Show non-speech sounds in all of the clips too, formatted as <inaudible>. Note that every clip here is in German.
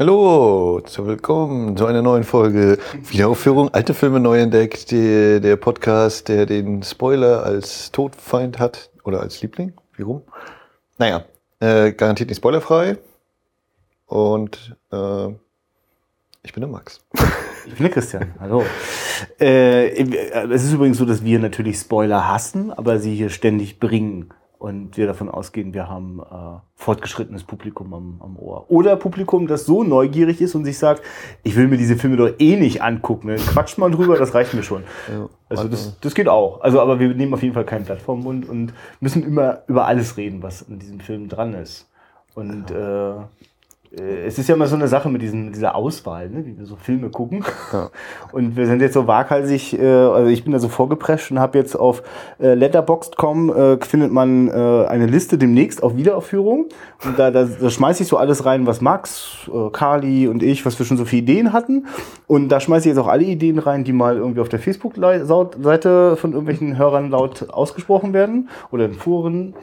Hallo, willkommen zu einer neuen Folge Wiederaufführung, alte Filme neu entdeckt, die, der Podcast, der den Spoiler als Todfeind hat oder als Liebling, wie rum? Naja, äh, garantiert nicht spoilerfrei und äh, ich bin der Max. <laughs> Ich bin der Christian, hallo. Äh, es ist übrigens so, dass wir natürlich Spoiler hassen, aber sie hier ständig bringen und wir davon ausgehen, wir haben äh, fortgeschrittenes Publikum am, am Ohr. Oder Publikum, das so neugierig ist und sich sagt, ich will mir diese Filme doch eh nicht angucken. Ne? Quatsch mal drüber, das reicht mir schon. Ja, also das, das geht auch. Also, aber wir nehmen auf jeden Fall kein Blatt vom Mund und müssen immer über alles reden, was in diesem Film dran ist. Und äh, äh, es ist ja immer so eine Sache mit diesen, dieser Auswahl, ne, wie wir so Filme gucken. Ja. <laughs> Und wir sind jetzt so waghalsig, äh, also ich bin da so vorgeprescht und habe jetzt auf äh, letterboxd.com äh, findet man äh, eine Liste demnächst auf Wiederaufführung. Und da, da, da schmeiße ich so alles rein, was Max, äh, Carly und ich, was wir schon so viele Ideen hatten. Und da schmeiße ich jetzt auch alle Ideen rein, die mal irgendwie auf der Facebook-Seite von irgendwelchen Hörern laut ausgesprochen werden oder in Foren.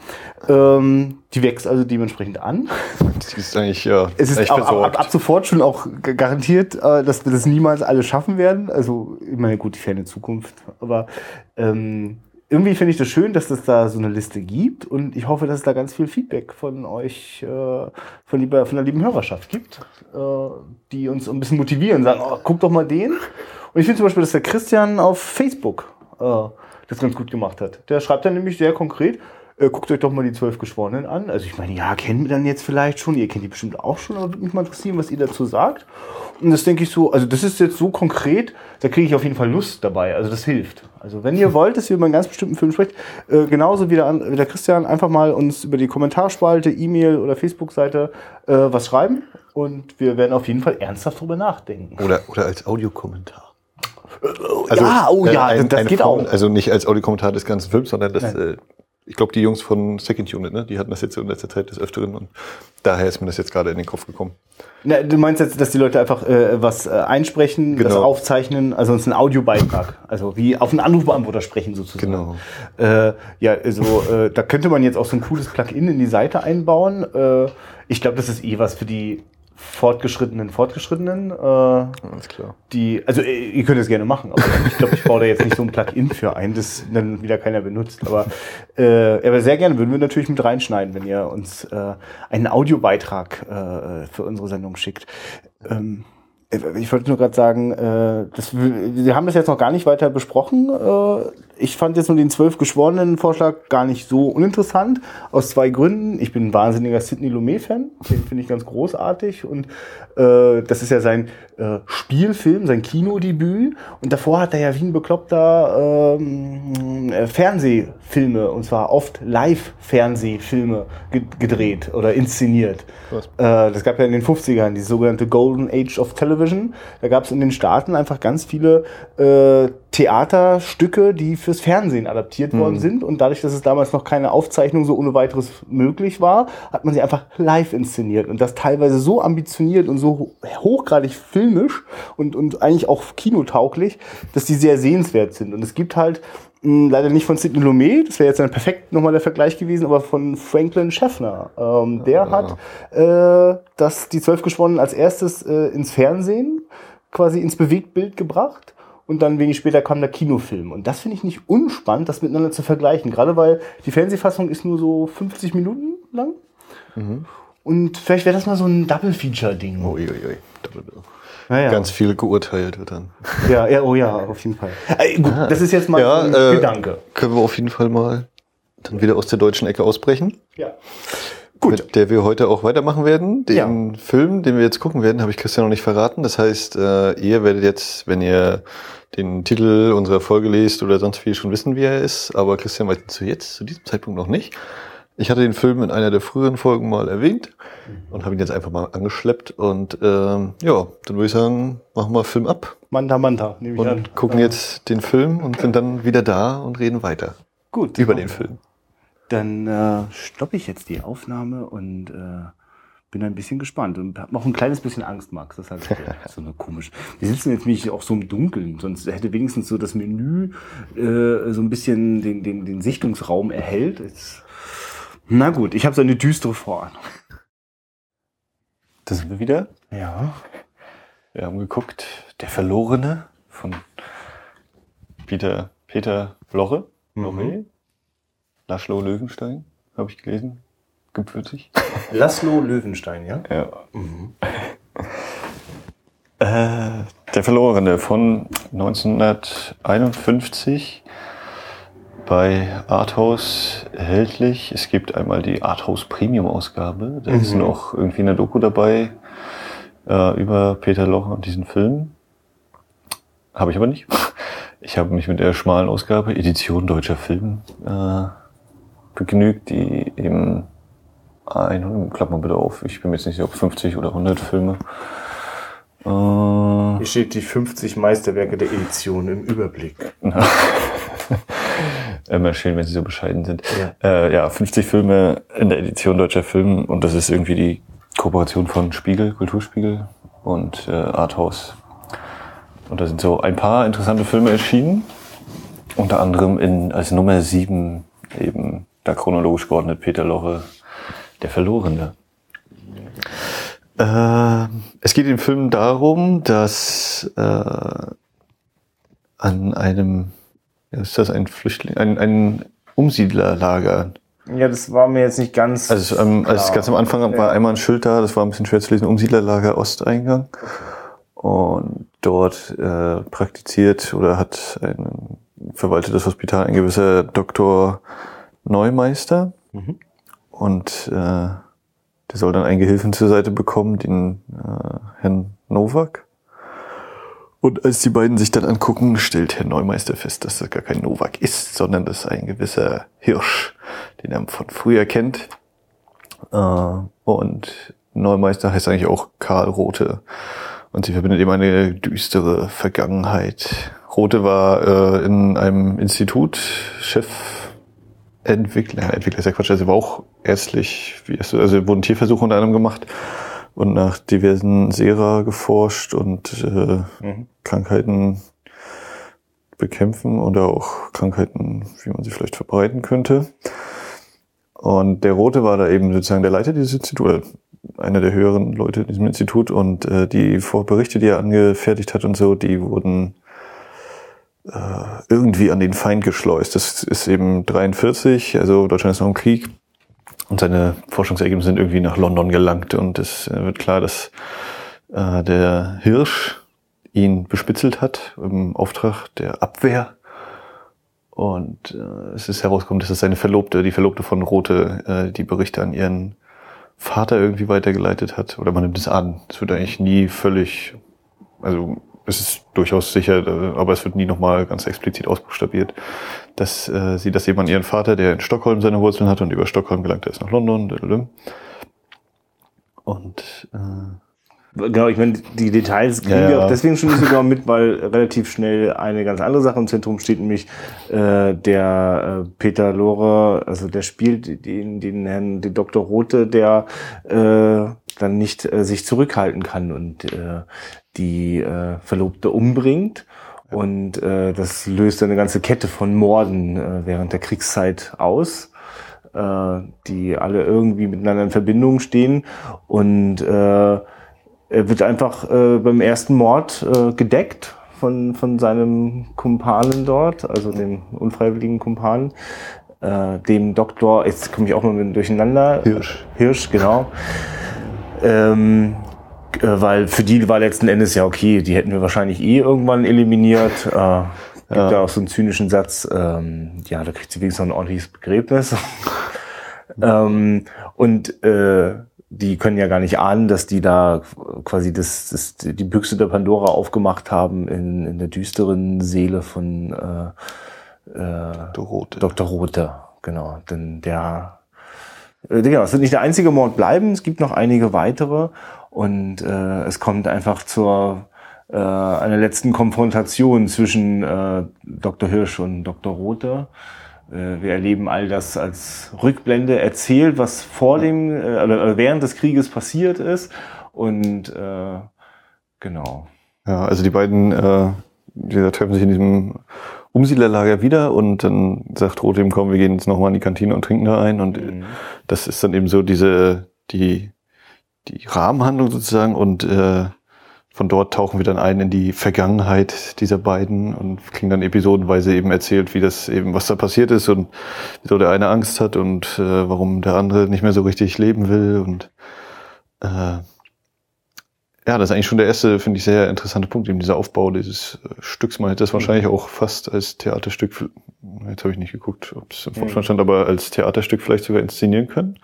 Ähm, die wächst also dementsprechend an. Die ist eigentlich, ja es ist ab, ab, ab, sofort schon auch garantiert, äh, dass wir das niemals alle schaffen werden. Also, ich meine, gut, die ferne Zukunft. Aber ähm, irgendwie finde ich das schön, dass es da so eine Liste gibt und ich hoffe, dass es da ganz viel Feedback von euch, äh, von, lieber, von der lieben Hörerschaft gibt, äh, die uns ein bisschen motivieren, sagen, oh, guck doch mal den. Und ich finde zum Beispiel, dass der Christian auf Facebook äh, das ganz gut gemacht hat. Der schreibt dann nämlich sehr konkret, äh, guckt euch doch mal die zwölf Geschworenen an. Also ich meine, ja, kennen wir dann jetzt vielleicht schon, ihr kennt die bestimmt auch schon, aber würde mich mal interessieren, was ihr dazu sagt. Und das denke ich so, also das ist jetzt so konkret, da kriege ich auf jeden Fall Lust dabei. Also das hilft. Also wenn ihr <laughs> wollt, dass ihr über einen ganz bestimmten Film sprecht, äh, genauso wie der, wie der Christian, einfach mal uns über die Kommentarspalte, E-Mail oder Facebook-Seite äh, was schreiben und wir werden auf jeden Fall ernsthaft drüber nachdenken. Oder, oder als Audiokommentar. Also, ja, oh ja, ein, das geht Form, auch. Also nicht als Audiokommentar des ganzen Films, sondern das äh, ich glaube, die Jungs von Second Unit, ne, die hatten das jetzt in letzter Zeit des Öfteren und daher ist mir das jetzt gerade in den Kopf gekommen. Na, du meinst jetzt, dass die Leute einfach äh, was äh, einsprechen, genau. das aufzeichnen, also es ist ein Audiobeitrag, also wie auf einen Anrufbeantworter sprechen sozusagen. Genau. Äh, ja, also äh, da könnte man jetzt auch so ein cooles Plugin in die Seite einbauen. Äh, ich glaube, das ist eh was für die fortgeschrittenen Fortgeschrittenen. Äh, Alles klar. Die, also äh, ihr könnt es gerne machen, aber ich glaube, ich baue da jetzt nicht so ein Plugin für ein, das dann wieder keiner benutzt. Aber, äh, aber sehr gerne würden wir natürlich mit reinschneiden, wenn ihr uns äh, einen Audiobeitrag äh, für unsere Sendung schickt. Ähm, ich wollte nur gerade sagen, äh, das, wir haben das jetzt noch gar nicht weiter besprochen. Äh, ich fand jetzt nur den zwölf geschworenen Vorschlag gar nicht so uninteressant. Aus zwei Gründen. Ich bin ein wahnsinniger Sidney Lumet-Fan. Den finde ich ganz großartig. Und äh, das ist ja sein äh, Spielfilm, sein Kinodebüt. Und davor hat er ja wie ein bekloppter ähm, äh, Fernsehfilme, und zwar oft Live-Fernsehfilme gedreht oder inszeniert. Äh, das gab ja in den 50ern die sogenannte Golden Age of Television. Da gab es in den Staaten einfach ganz viele äh, Theaterstücke, die fürs Fernsehen adaptiert mhm. worden sind. Und dadurch, dass es damals noch keine Aufzeichnung so ohne weiteres möglich war, hat man sie einfach live inszeniert. Und das teilweise so ambitioniert und so hochgradig filmisch und, und eigentlich auch kinotauglich, dass die sehr sehenswert sind. Und es gibt halt leider nicht von Sidney Lumet, das wäre jetzt dann perfekt nochmal der Vergleich gewesen, aber von Franklin Schaffner. Ähm, der ja. hat äh, das, die Zwölf Geschworenen als erstes äh, ins Fernsehen quasi ins Bewegtbild gebracht und dann wenig später kam der Kinofilm. Und das finde ich nicht unspannend, das miteinander zu vergleichen. Gerade weil die Fernsehfassung ist nur so 50 Minuten lang. Mhm. Und vielleicht wäre das mal so ein Double-Feature-Ding. Uiuiui. Naja. Ganz viel geurteilt wird dann. Ja, ja, oh ja, auf jeden Fall. Äh, gut, ah. das ist jetzt mal ja, ein äh, Gedanke. Können wir auf jeden Fall mal dann wieder aus der deutschen Ecke ausbrechen. Ja. Gut. Mit der wir heute auch weitermachen werden. Den ja. Film, den wir jetzt gucken werden, habe ich Christian noch nicht verraten. Das heißt, äh, ihr werdet jetzt, wenn ihr den Titel unserer Folge lest oder sonst wie schon wissen, wie er ist. Aber Christian weiß zu jetzt, zu diesem Zeitpunkt noch nicht. Ich hatte den Film in einer der früheren Folgen mal erwähnt und habe ihn jetzt einfach mal angeschleppt. Und ähm, ja, dann würde ich sagen, machen wir Film ab. Manta Manta, nehme ich und an. gucken ja. jetzt den Film und sind dann wieder da und reden weiter. Gut. Über den Film. Dann äh, stoppe ich jetzt die Aufnahme und äh, bin ein bisschen gespannt und habe noch ein kleines bisschen Angst, Max. Das ist halt <laughs> so eine komische. Wir sitzen jetzt nämlich auch so im Dunkeln, sonst hätte wenigstens so das Menü äh, so ein bisschen den, den, den Sichtungsraum erhält. Jetzt, na gut, ich habe so eine düstere Vorahnung. Da sind wir wieder. Ja. Wir haben geguckt, Der Verlorene von Peter, Peter Lorre. Mhm. Laszlo Löwenstein, habe ich gelesen. Gebürtig. Laszlo Löwenstein, ja? Ja. Mhm. Äh, der Verlorene von 1951 bei Arthouse erhältlich. Es gibt einmal die Arthouse Premium Ausgabe. Da mhm. ist noch irgendwie eine Doku dabei äh, über Peter Loch und diesen Film. Habe ich aber nicht. <laughs> Ich habe mich mit der schmalen Ausgabe, Edition deutscher Film, äh, begnügt, die eben 100, klapp mal bitte auf, ich bin mir jetzt nicht sicher, ob 50 oder 100 Filme. Äh, Hier steht die 50 Meisterwerke der Edition im Überblick. <laughs> Immer schön, wenn sie so bescheiden sind. Ja. Äh, ja, 50 Filme in der Edition deutscher Film und das ist irgendwie die Kooperation von Spiegel, Kulturspiegel und äh, Arthouse. Und da sind so ein paar interessante Filme erschienen. Unter anderem in, als Nummer 7 eben da chronologisch geordnet Peter Lorre, der Verlorene. Äh, es geht im Film darum, dass äh, an einem ist das ein Flüchtling, ein, ein Umsiedlerlager? Ja, das war mir jetzt nicht ganz. Also, ähm, als ganz am Anfang ja. war einmal ein Schild da, das war ein bisschen schwer zu lesen, Umsiedlerlager Osteingang. Und dort äh, praktiziert oder hat ein verwaltet das Hospital ein gewisser Doktor Neumeister. Mhm. Und äh, der soll dann einen Gehilfen zur Seite bekommen, den äh, Herrn Novak. Und als die beiden sich dann angucken, stellt Herr Neumeister fest, dass das gar kein Novak ist, sondern das ein gewisser Hirsch, den er von früher kennt. Äh, und Neumeister heißt eigentlich auch Karl Rote. Und sie verbindet eben eine düstere Vergangenheit. Rote war äh, in einem Institut Chefentwickler, Entwickler ist ja Quatsch, also war auch ärztlich, also wurden Tierversuche unter anderem gemacht und nach diversen Sera geforscht und äh, mhm. Krankheiten bekämpfen oder auch Krankheiten, wie man sie vielleicht verbreiten könnte. Und der Rote war da eben sozusagen der Leiter dieses Instituts, einer der höheren Leute in diesem Institut und äh, die Vorberichte, die er angefertigt hat und so, die wurden äh, irgendwie an den Feind geschleust. Das ist eben 43, also Deutschland ist noch im Krieg und seine Forschungsergebnisse sind irgendwie nach London gelangt und es äh, wird klar, dass äh, der Hirsch ihn bespitzelt hat im Auftrag der Abwehr. Und äh, es ist herausgekommen, dass es seine Verlobte, die Verlobte von Rote, äh, die Berichte an ihren Vater irgendwie weitergeleitet hat. Oder man nimmt es an. Es wird eigentlich nie völlig, also es ist durchaus sicher, äh, aber es wird nie nochmal ganz explizit ausbuchstabiert, dass äh, sie das eben an ihren Vater, der in Stockholm seine Wurzeln hat und über Stockholm gelangt er ist nach London. Und äh, Genau, ich meine, die Details kriegen ja, wir auch deswegen schon nicht so mit, weil relativ schnell eine ganz andere Sache im Zentrum steht, nämlich äh, der äh, Peter Lore, also der spielt den, den Herrn, den Dr. Rote, der äh, dann nicht äh, sich zurückhalten kann und äh, die äh, Verlobte umbringt. Und äh, das löst eine ganze Kette von Morden äh, während der Kriegszeit aus, äh, die alle irgendwie miteinander in Verbindung stehen. Und äh, er wird einfach äh, beim ersten Mord äh, gedeckt von, von seinem Kumpanen dort, also dem unfreiwilligen Kumpanen, äh, dem Doktor, jetzt komme ich auch mal durcheinander. Hirsch. Hirsch, genau. Ähm, äh, weil für die war letzten Endes ja okay, die hätten wir wahrscheinlich eh irgendwann eliminiert. Äh, gibt ja. da auch so einen zynischen Satz, ähm, ja, da kriegt sie wenigstens noch ein ordentliches Begräbnis. <laughs> ähm, und äh, die können ja gar nicht ahnen, dass die da quasi das, das, die Büchse der Pandora aufgemacht haben in, in der düsteren Seele von äh, äh, Rote. Dr. Rote. Genau, denn der äh, genau, es wird nicht der einzige Mord bleiben, es gibt noch einige weitere und äh, es kommt einfach zur äh, einer letzten Konfrontation zwischen äh, Dr. Hirsch und Dr. Rothe. Äh, wir erleben all das als Rückblende erzählt, was vor dem äh, oder während des Krieges passiert ist. Und äh, genau. Ja, also die beiden, äh, die treffen sich in diesem Umsiedlerlager wieder und dann sagt Rote ihm, komm, wir gehen jetzt nochmal in die Kantine und trinken da ein. Und mhm. das ist dann eben so diese, die die Rahmenhandlung sozusagen und äh, von dort tauchen wir dann ein in die Vergangenheit dieser beiden und kriegen dann episodenweise eben erzählt, wie das eben, was da passiert ist und wieso der eine Angst hat und äh, warum der andere nicht mehr so richtig leben will und äh, ja, das ist eigentlich schon der erste, finde ich, sehr interessante Punkt, eben dieser Aufbau dieses äh, Stücks. Man hätte das wahrscheinlich auch fast als Theaterstück, jetzt habe ich nicht geguckt, ob es im Vorstand stand, aber als Theaterstück vielleicht sogar inszenieren können.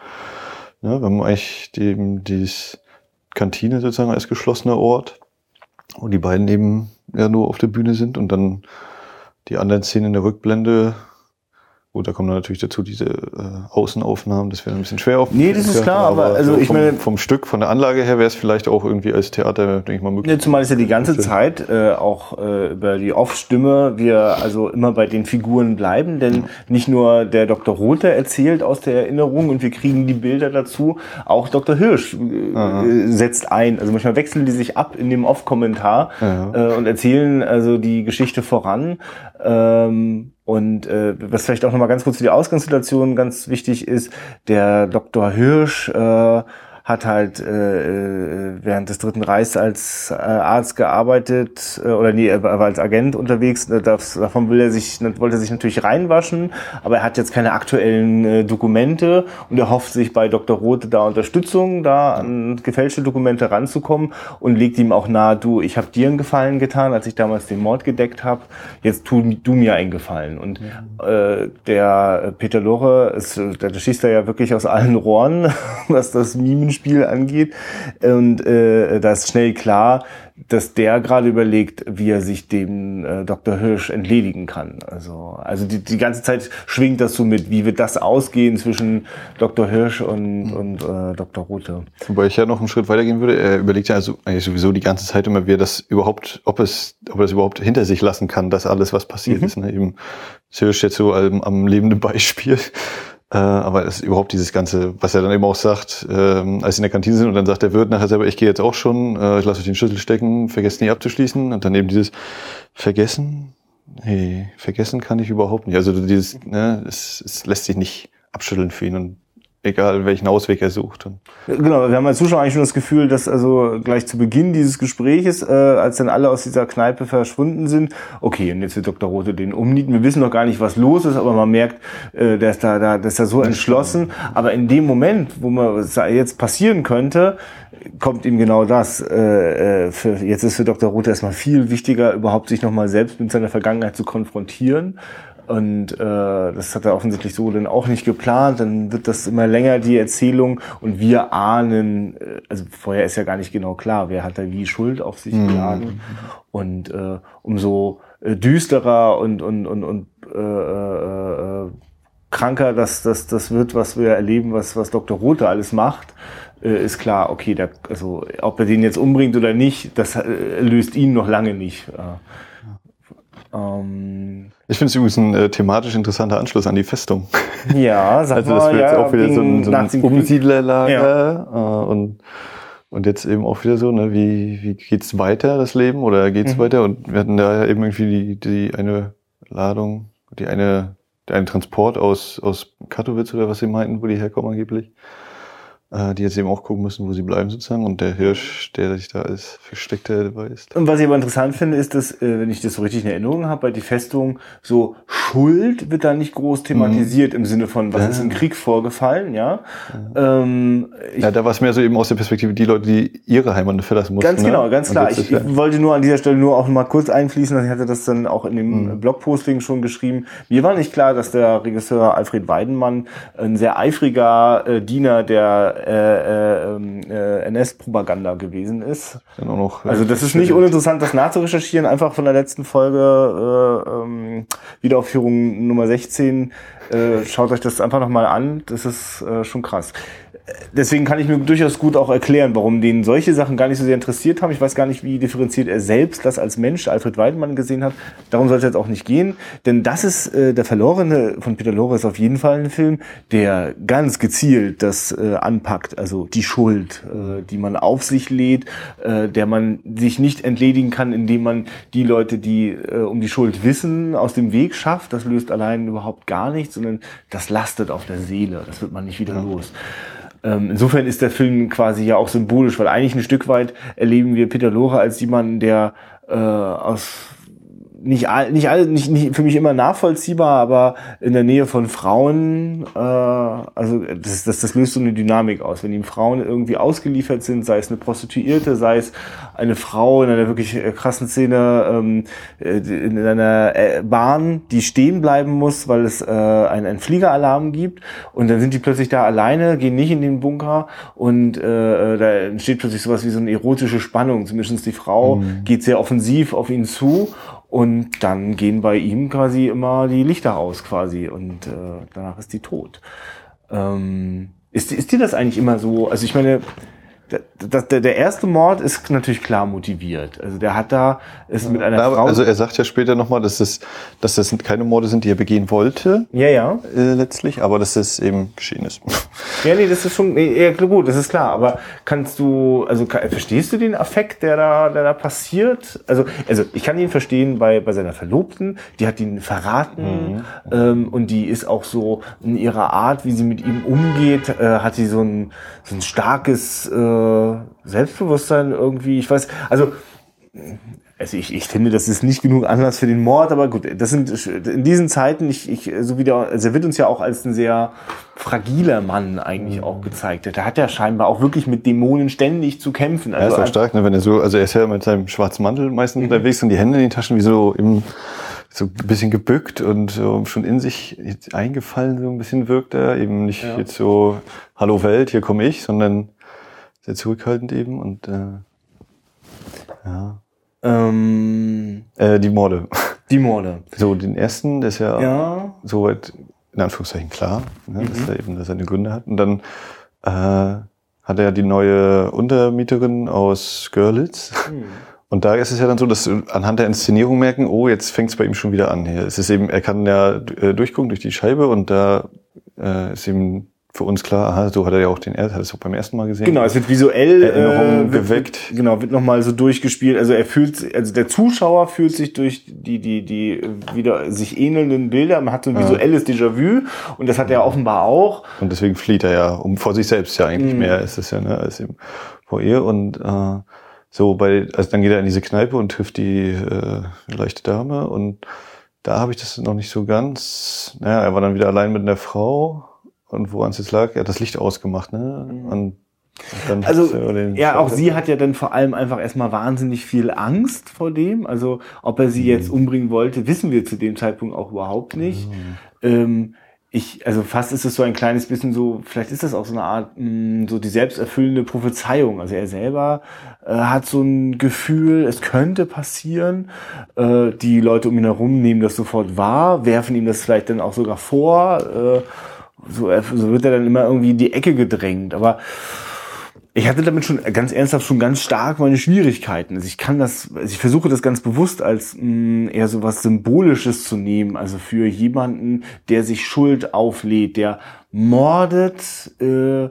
Ja, wir haben eigentlich eben dieses Kantine sozusagen als geschlossener Ort, wo die beiden eben ja nur auf der Bühne sind und dann die anderen Szenen in der Rückblende Gut, da kommen dann natürlich dazu diese äh, Außenaufnahmen, das wäre ein bisschen schwer auf. Nee, das ist klar, aber, aber also so ich vom, meine. Vom Stück, von der Anlage her wäre es vielleicht auch irgendwie als Theater, denke ich mal, möglich. Ja, zumal es ja die ganze Zeit äh, auch äh, über die Off-Stimme wir also immer bei den Figuren bleiben, denn ja. nicht nur der Dr. Rothe erzählt aus der Erinnerung und wir kriegen die Bilder dazu, auch Dr. Hirsch äh, setzt ein. Also manchmal wechseln die sich ab in dem Off-Kommentar ja. äh, und erzählen also die Geschichte voran. Ähm, und äh, was vielleicht auch nochmal ganz kurz für die Ausgangssituation ganz wichtig ist, der Dr. Hirsch äh, hat halt äh, äh, während des Dritten Reichs als äh, Arzt gearbeitet äh, oder nee, er war als Agent unterwegs. Das, davon will er sich, wollte er sich natürlich reinwaschen, aber er hat jetzt keine aktuellen äh, Dokumente und er hofft sich bei Dr. Roth da Unterstützung, da an gefälschte Dokumente ranzukommen und legt ihm auch nahe, du, ich habe dir einen Gefallen getan, als ich damals den Mord gedeckt habe, jetzt tu du mir einen Gefallen. Und äh, der Peter Lore, ist, der, der schießt da ja wirklich aus allen Rohren, <laughs> was das Mimen Spiel angeht. Und äh, da ist schnell klar, dass der gerade überlegt, wie er sich dem äh, Dr. Hirsch entledigen kann. Also, also die, die ganze Zeit schwingt das so mit, wie wird das ausgehen zwischen Dr. Hirsch und, mhm. und äh, Dr. Rothe. Wobei ich ja noch einen Schritt weitergehen würde. Er überlegt ja also eigentlich sowieso die ganze Zeit immer, wie er das überhaupt, ob es, ob er das überhaupt hinter sich lassen kann, dass alles, was passiert mhm. ist. Ne? Eben Hirsch jetzt so am, am lebenden Beispiel. Äh, aber es ist überhaupt dieses Ganze, was er dann eben auch sagt, ähm, als sie in der Kantine sind und dann sagt der Wirt nachher selber, ich gehe jetzt auch schon, äh, ich lasse euch den Schlüssel stecken, vergesst nie abzuschließen. Und dann eben dieses Vergessen, hey, vergessen kann ich überhaupt nicht. Also dieses, ne, es, es lässt sich nicht abschütteln für ihn. Und egal welchen Ausweg er sucht. Genau, wir haben als Zuschauer eigentlich schon das Gefühl, dass also gleich zu Beginn dieses Gespräches, äh, als dann alle aus dieser Kneipe verschwunden sind, okay, und jetzt wird Dr. Rote den umnieten. Wir wissen noch gar nicht, was los ist, aber man merkt, äh, der ist da, da, der ist da so entschlossen. Aber in dem Moment, wo man was jetzt passieren könnte, kommt ihm genau das. Äh, äh für, jetzt ist für Dr. Rote erstmal viel wichtiger, überhaupt sich nochmal selbst mit seiner Vergangenheit zu konfrontieren und äh, das hat er offensichtlich so dann auch nicht geplant. Dann wird das immer länger, die Erzählung. Und wir ahnen, äh, also vorher ist ja gar nicht genau klar, wer hat da wie Schuld auf sich mhm. geladen. Und äh, umso äh, düsterer und, und, und, und äh, äh, kranker das, das, das wird, was wir erleben, was, was Dr. Rothe alles macht, äh, ist klar, okay, der, also ob er den jetzt umbringt oder nicht, das äh, löst ihn noch lange nicht. Äh, ähm, ich finde es übrigens ein äh, thematisch interessanter Anschluss an die Festung. Ja, <laughs> sag Also das wird ja, jetzt auch wieder so ein, so ein Umsiedlerlager ja. äh, und und jetzt eben auch wieder so, ne, wie, wie geht's weiter, das Leben, oder geht's mhm. weiter? Und wir hatten da ja eben irgendwie die, die eine Ladung, die eine, der eine Transport aus, aus Katowice oder was sie meinten, wo die herkommen angeblich die jetzt eben auch gucken müssen, wo sie bleiben sozusagen. Und der Hirsch, der sich da als Versteckter dabei ist. Und was ich aber interessant finde, ist, dass, äh, wenn ich das so richtig in Erinnerung habe, bei die Festung so Schuld wird da nicht groß thematisiert mhm. im Sinne von, was ja. ist im Krieg vorgefallen, ja. Ja, ähm, ja da war es mehr so eben aus der Perspektive, die Leute, die ihre Heimat verlassen mussten. Ganz ne? genau, ganz klar. Ich, ich, wollte nur an dieser Stelle nur auch mal kurz einfließen, ich hatte das dann auch in dem mhm. Blogposting schon geschrieben. Mir war nicht klar, dass der Regisseur Alfred Weidenmann ein sehr eifriger äh, Diener der äh, ähm, äh, NS-Propaganda gewesen ist. Dann noch, also das ist nicht uninteressant, das nachzurecherchieren, einfach von der letzten Folge äh, ähm, Wiederaufführung Nummer 16. Äh, schaut euch das einfach nochmal an, das ist äh, schon krass deswegen kann ich mir durchaus gut auch erklären, warum den solche Sachen gar nicht so sehr interessiert haben. Ich weiß gar nicht, wie differenziert er selbst das als Mensch, Alfred Weidenmann, gesehen hat. Darum soll es jetzt auch nicht gehen. Denn das ist äh, der Verlorene von Peter Lorre ist auf jeden Fall ein Film, der ganz gezielt das äh, anpackt. Also die Schuld, äh, die man auf sich lädt, äh, der man sich nicht entledigen kann, indem man die Leute, die äh, um die Schuld wissen, aus dem Weg schafft. Das löst allein überhaupt gar nichts, sondern das lastet auf der Seele. Das wird man nicht wieder los. Ähm, insofern ist der Film quasi ja auch symbolisch, weil eigentlich ein Stück weit erleben wir Peter Lore als jemanden, der äh, aus nicht all, nicht all, nicht, nicht für mich immer nachvollziehbar, aber in der Nähe von Frauen, äh, also das, das, das löst so eine Dynamik aus. Wenn ihm Frauen irgendwie ausgeliefert sind, sei es eine Prostituierte, sei es eine Frau in einer wirklich äh, krassen Szene ähm, äh, in einer äh, Bahn, die stehen bleiben muss, weil es äh, einen, einen Fliegeralarm gibt und dann sind die plötzlich da alleine, gehen nicht in den Bunker und äh, da entsteht plötzlich sowas wie so eine erotische Spannung. Zumindest die Frau mhm. geht sehr offensiv auf ihn zu und dann gehen bei ihm quasi immer die Lichter aus quasi und äh, danach ist die tot. Ähm, ist, ist dir das eigentlich immer so? Also ich meine, der, der, der erste Mord ist natürlich klar motiviert. Also der hat da ist mit einer Frau. Also er sagt ja später nochmal, dass das, dass das keine Morde sind, die er begehen wollte. Ja, ja. Äh, letztlich, aber dass das eben geschehen ist. <laughs> Ja, nee, das ist schon, nee, ja, gut, das ist klar. Aber kannst du, also kann, verstehst du den Affekt, der da, der da passiert? Also, also ich kann ihn verstehen bei, bei seiner Verlobten. Die hat ihn verraten mhm. ähm, und die ist auch so in ihrer Art, wie sie mit ihm umgeht, äh, hat sie so ein, so ein starkes äh, äh, Selbstbewusstsein irgendwie, ich weiß, also also ich, ich finde, das ist nicht genug Anlass für den Mord, aber gut, das sind in diesen Zeiten, ich, ich so wie der, also er wird uns ja auch als ein sehr fragiler Mann eigentlich auch gezeigt. Der hat ja scheinbar auch wirklich mit Dämonen ständig zu kämpfen. Also er ist auch stark, ne, wenn er so, also er ist ja mit seinem schwarzen Mantel meistens mhm. unterwegs und die Hände in den Taschen wie so im so ein bisschen gebückt und so schon in sich eingefallen so ein bisschen wirkt er eben nicht ja. jetzt so Hallo Welt, hier komme ich, sondern sehr zurückhaltend eben und äh, ja. Ähm, äh, die Morde. Die Morde. So, den ersten, der ist ja, ja. soweit in Anführungszeichen klar, ne, mhm. dass er eben seine Gründe hat. Und dann äh, hat er die neue Untermieterin aus Görlitz. Mhm. Und da ist es ja dann so, dass anhand der Inszenierung merken, oh, jetzt fängt es bei ihm schon wieder an. Hier. Es ist eben, er kann ja äh, durchgucken durch die Scheibe und da äh, ist eben für uns klar, aha, so hat er ja auch den, er hat es auch beim ersten Mal gesehen. Genau, es wird visuell äh, wird, geweckt. genau, wird nochmal so durchgespielt. Also er fühlt, also der Zuschauer fühlt sich durch die, die, die wieder sich ähnelnden Bilder, man hat so ein visuelles Déjà-vu und das hat er offenbar auch. Und deswegen flieht er ja, um vor sich selbst ja eigentlich mhm. mehr ist es ja, ne, als eben vor ihr und äh, so bei, also dann geht er in diese Kneipe und trifft die äh, leichte Dame und da habe ich das noch nicht so ganz, naja, er war dann wieder allein mit einer Frau und woran es jetzt lag, er hat das Licht ausgemacht, ne? Mhm. Und also ja, auch sie hat ja dann vor allem einfach erstmal wahnsinnig viel Angst vor dem. Also ob er sie mhm. jetzt umbringen wollte, wissen wir zu dem Zeitpunkt auch überhaupt nicht. Mhm. Ähm, ich, also fast ist es so ein kleines bisschen so, vielleicht ist das auch so eine Art, mh, mm, so die selbsterfüllende Prophezeiung. Also er selber äh, hat so ein Gefühl, es könnte passieren. Äh, die Leute um ihn herum nehmen das sofort wahr, werfen ihm das vielleicht dann auch sogar vor. Äh, so, so wird er dann immer irgendwie in die Ecke gedrängt. Aber ich hatte damit schon ganz ernsthaft schon ganz stark meine Schwierigkeiten. Also ich kann das, also ich versuche das ganz bewusst als mh, mm, eher so was Symbolisches zu nehmen. Also für jemanden, der sich Schuld auflädt, der mordet, äh,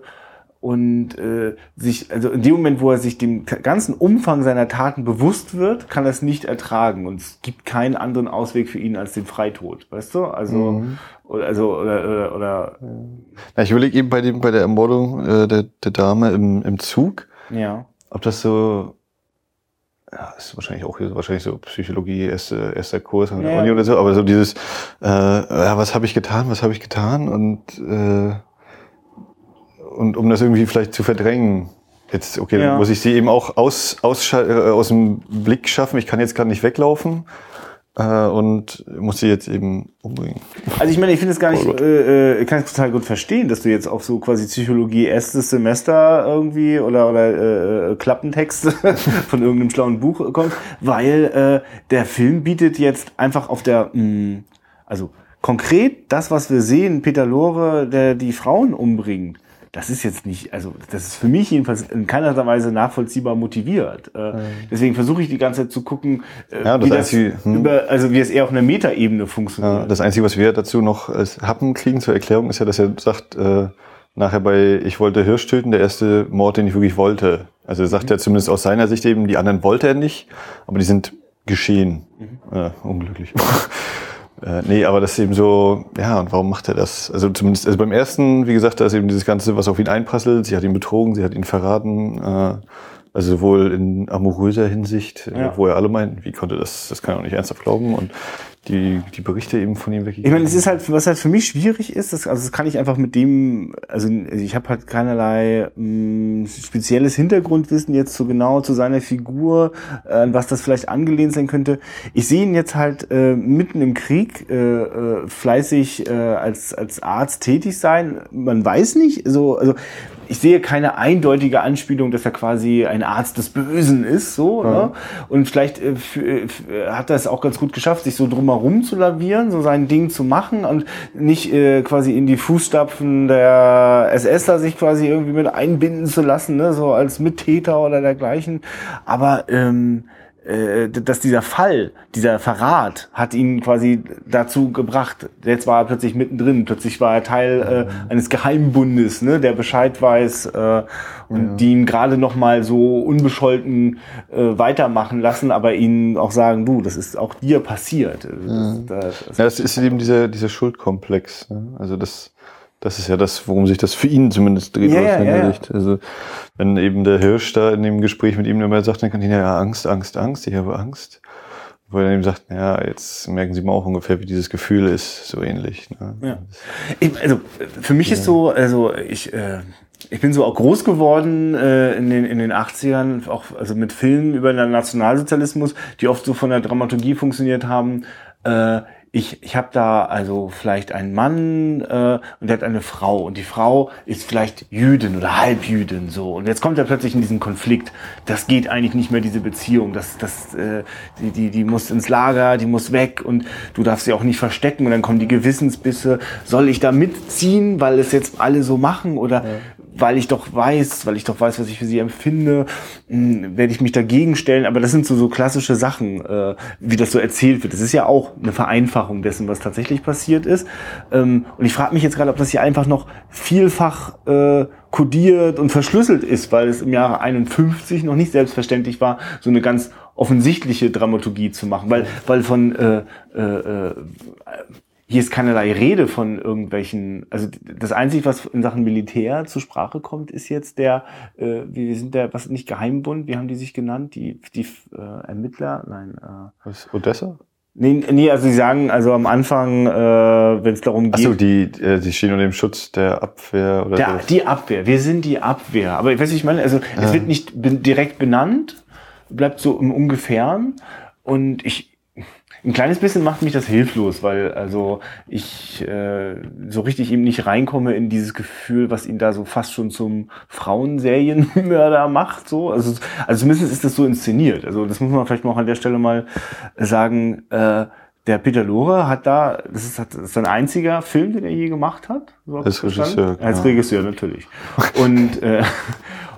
und äh, sich, also in dem Moment, wo er sich dem ganzen Umfang seiner Taten bewusst wird, kann er es nicht ertragen und es gibt keinen anderen Ausweg für ihn als den Freitod, weißt du? Also mhm. Oder also oder oder, oder ja, ich überlege eben bei dem bei der Ermordung äh, der, der Dame im, im Zug, ja. ob das so ja, ist wahrscheinlich auch hier wahrscheinlich so Psychologie erster erster Kurs an der ja. Uni oder so, aber so dieses äh, ja, was habe ich getan, was habe ich getan und äh, und um das irgendwie vielleicht zu verdrängen. Jetzt, okay, ja. muss ich sie eben auch aus, aus, äh, aus dem Blick schaffen. Ich kann jetzt gerade nicht weglaufen äh, und muss sie jetzt eben umbringen. Also ich meine, ich finde es gar nicht, oh äh, äh, kann es total gut verstehen, dass du jetzt auf so quasi Psychologie erstes Semester irgendwie oder oder äh, äh Klappentexte <laughs> von irgendeinem schlauen Buch kommst, weil äh, der Film bietet jetzt einfach auf der, mh, mm, also konkret das, was wir sehen, Peter Lore, der die Frauen umbringt das ist jetzt nicht, also das ist für mich jedenfalls in keiner Weise nachvollziehbar motiviert. Äh. Deswegen versuche ich die ganze Zeit zu gucken, äh, ja, das wie das Einzige, hm. über, also wie es eher auf einer Metaebene funktioniert. Ja, das Einzige, was wir dazu noch als Happen kriegen zur Erklärung, ist ja, dass er sagt, äh, nachher bei Ich wollte Hirsch töten, der erste Mord, den ich wirklich wollte. Also er sagt mhm. ja zumindest aus seiner Sicht eben, die anderen wollte er nicht, aber die sind geschehen. Mhm. Äh, unglücklich. <laughs> Äh, nee, aber das ist eben so, ja, und warum macht er das? Also zumindest, also beim ersten, wie gesagt, da ist eben dieses Ganze, was auf ihn einprasselt. Sie hat ihn betrogen, sie hat ihn verraten. Äh, also sowohl in amoröser Hinsicht, äh, ja. wo er alle meint, wie konnte das, das kann er auch nicht ernsthaft glauben. Und die, die Berichte eben von ihm weg. Ich meine, es ist halt, was halt für mich schwierig ist, das, also das kann ich einfach mit dem, also ich habe halt keinerlei mh, spezielles Hintergrundwissen jetzt so genau zu seiner Figur, äh, was das vielleicht angelehnt sein könnte. Ich sehe ihn jetzt halt äh, mitten im Krieg äh, äh, fleißig äh, als, als Arzt tätig sein. Man weiß nicht, so, also ich sehe keine eindeutige Anspielung, dass er quasi ein Arzt des Bösen ist, so. Ja. Ne? Und vielleicht äh, äh, hat er es auch ganz gut geschafft, sich so drumherum zu lavieren, so sein Ding zu machen und nicht äh, quasi in die Fußstapfen der SSler sich quasi irgendwie mit einbinden zu lassen, ne? so als Mittäter oder dergleichen. Aber ähm, äh, dass dieser Fall, dieser Verrat hat ihn quasi dazu gebracht. Jetzt war er plötzlich mittendrin, plötzlich war er Teil äh, eines Geheimbundes, ne, der Bescheid weiß äh, und ja. die ihn gerade noch mal so unbescholten äh, weitermachen lassen, aber ihnen auch sagen, du, das ist auch dir passiert. Ja, das, das, ja, das ist eben dieser dieser Schuldkomplex. Ne? Also das das ist ja das, worum sich das für ihn zumindest dreht ja, ja, Sicht. Also wenn eben der Hirsch da in dem Gespräch mit ihm immer sagt, dann kann ihn ja Angst, Angst, Angst, ich habe Angst. Wo er ihm sagt, ja, jetzt merken Sie mal auch ungefähr, wie dieses Gefühl ist, so ähnlich. Ne? Ja. Ich, also für mich ist so, also ich, äh, ich bin so auch groß geworden äh, in, den, in den 80ern, auch also mit Filmen über den Nationalsozialismus, die oft so von der Dramaturgie funktioniert haben. Äh, ich, ich habe da also vielleicht einen Mann äh, und der hat eine Frau und die Frau ist vielleicht Jüdin oder Halbjüdin so und jetzt kommt er plötzlich in diesen Konflikt. Das geht eigentlich nicht mehr diese Beziehung. Das, das, äh, die, die, die muss ins Lager, die muss weg und du darfst sie auch nicht verstecken und dann kommen die Gewissensbisse. Soll ich da mitziehen, weil es jetzt alle so machen oder ja weil ich doch weiß, weil ich doch weiß, was ich für sie empfinde, hm, werde ich mich dagegen stellen. Aber das sind so, so klassische Sachen, äh, wie das so erzählt wird. Das ist ja auch eine Vereinfachung dessen, was tatsächlich passiert ist. Ähm, und ich frage mich jetzt gerade, ob das hier einfach noch vielfach äh, kodiert und verschlüsselt ist, weil es im Jahre 51 noch nicht selbstverständlich war, so eine ganz offensichtliche Dramaturgie zu machen, weil weil von äh, äh, äh hier ist keinerlei Rede von irgendwelchen, also das Einzige, was in Sachen Militär zur Sprache kommt, ist jetzt der, äh, wie sind der, was nicht Geheimbund, wie haben die sich genannt, die, die äh, Ermittler, nein. Äh, was, Odessa? Nee, nee, also sie sagen, also am Anfang, äh, wenn es darum geht. Achso, die, äh, die stehen unter dem Schutz der Abwehr oder der, Die Abwehr, wir sind die Abwehr. Aber ich weiß nicht, ich meine, also es wird nicht direkt benannt, bleibt so im Ungefähren. Und ich, ein kleines bisschen macht mich das hilflos, weil also ich äh, so richtig eben nicht reinkomme in dieses Gefühl, was ihn da so fast schon zum Frauenserienmörder macht. So, also, also zumindest ist das so inszeniert. Also das muss man vielleicht mal auch an der Stelle mal sagen. Äh, der Peter Lore hat da, das ist, das ist sein einziger Film, den er je gemacht hat. So Als Regisseur. Als Regisseur, natürlich. Und äh,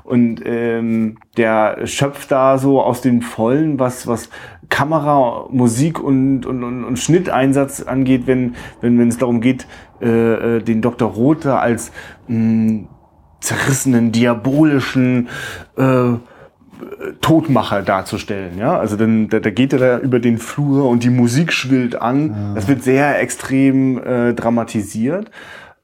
und ähm, der schöpft da so aus dem Vollen, was, was Kamera, Musik und, und, und, und Schnitteinsatz angeht, wenn wenn wenn es darum geht, äh, äh den Dr. Rothe als mh, zerrissenen, diabolischen äh, Todmacher darzustellen, ja. Also dann, da, da geht er da über den Flur und die Musik schwillt an. Ja. Das wird sehr extrem äh, dramatisiert.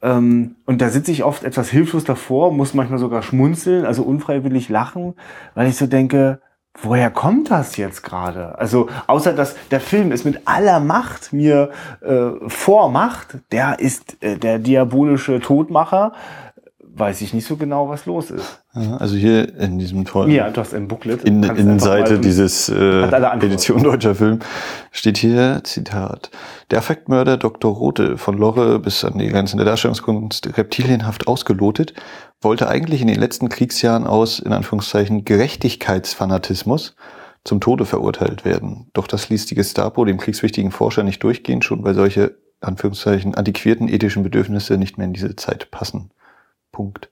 Ähm, und da sitze ich oft etwas hilflos davor, muss manchmal sogar schmunzeln, also unfreiwillig lachen, weil ich so denke, woher kommt das jetzt gerade? Also außer dass der Film es mit aller Macht mir äh, vormacht, der ist äh, der diabolische Todmacher, weiß ich nicht so genau, was los ist. Also hier in diesem tollen ja, du hast ein Booklet. In, Innenseite dieses äh, Edition deutscher Film steht hier, Zitat, der Affektmörder Dr. Rote von Lorre bis an die Grenzen der Darstellungskunst reptilienhaft ausgelotet, wollte eigentlich in den letzten Kriegsjahren aus, in Anführungszeichen, Gerechtigkeitsfanatismus zum Tode verurteilt werden. Doch das ließ die Gestapo dem kriegswichtigen Forscher nicht durchgehen, schon weil solche, Anführungszeichen, antiquierten ethischen Bedürfnisse nicht mehr in diese Zeit passen. Punkt.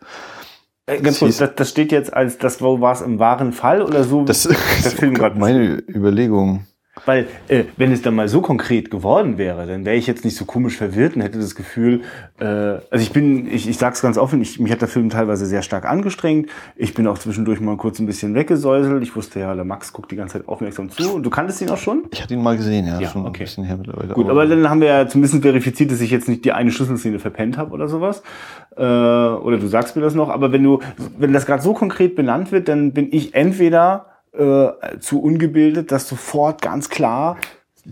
Äh, ganz kurz, das, das, steht jetzt als das war es im wahren Fall oder so? Das, das <laughs> ist Film gerade meine Überlegung. Weil, äh, wenn es dann mal so konkret geworden wäre, dann wäre ich jetzt nicht so komisch verwirrt und hätte das Gefühl, äh, also ich bin, ich, ich sag's ganz offen, ich, mich hat der Film teilweise sehr stark angestrengt. Ich bin auch zwischendurch mal kurz ein bisschen weggesäuselt. Ich wusste ja, der Max guckt die ganze Zeit aufmerksam zu. Und du kanntest ihn auch schon? Ich hatte ihn mal gesehen, ja. ja schon okay. ein bisschen her mittlerweile. Gut, aber dann haben wir ja zumindest verifiziert, dass ich jetzt nicht die eine Schlüsselszene verpennt habe oder sowas. Äh, oder du sagst mir das noch. Aber wenn du, wenn das gerade so konkret benannt wird, dann bin ich entweder äh, zu ungebildet, das sofort ganz klar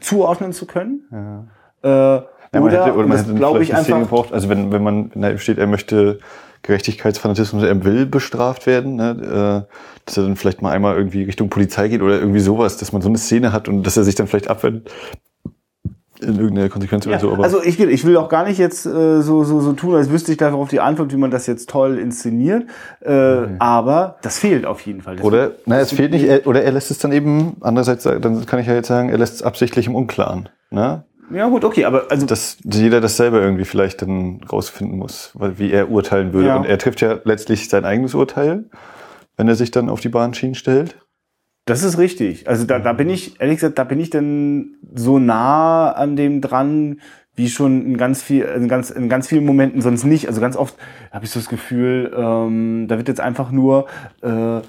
zuordnen zu können. Ja. Äh, ja, oder, hätte, oder man hätte glaube ich einfach gebraucht, also wenn, wenn man da steht, er möchte Gerechtigkeitsfanatismus, er will bestraft werden, ne, äh, dass er dann vielleicht mal einmal irgendwie Richtung Polizei geht oder irgendwie sowas, dass man so eine Szene hat und dass er sich dann vielleicht abwendet in irgendeine Konsequenz ja, oder so. Aber also ich, ich will auch gar nicht jetzt äh, so, so, so tun, als wüsste ich darauf die Antwort, wie man das jetzt toll inszeniert. Äh, mhm. Aber das fehlt auf jeden Fall. Das oder, na, es fehlt nicht, er, oder er lässt es dann eben, andererseits, dann kann ich ja jetzt sagen, er lässt es absichtlich im Unklaren. Ne? Ja gut, okay, aber also dass jeder das selber irgendwie vielleicht dann rausfinden muss, wie er urteilen würde. Ja. Und er trifft ja letztlich sein eigenes Urteil, wenn er sich dann auf die Bahnschienen stellt. Das ist richtig. Also da, da bin ich, ehrlich gesagt, da bin ich dann so nah an dem dran, wie schon in ganz viel, in ganz, in ganz vielen Momenten sonst nicht. Also ganz oft habe ich so das Gefühl, ähm, da wird jetzt einfach nur äh,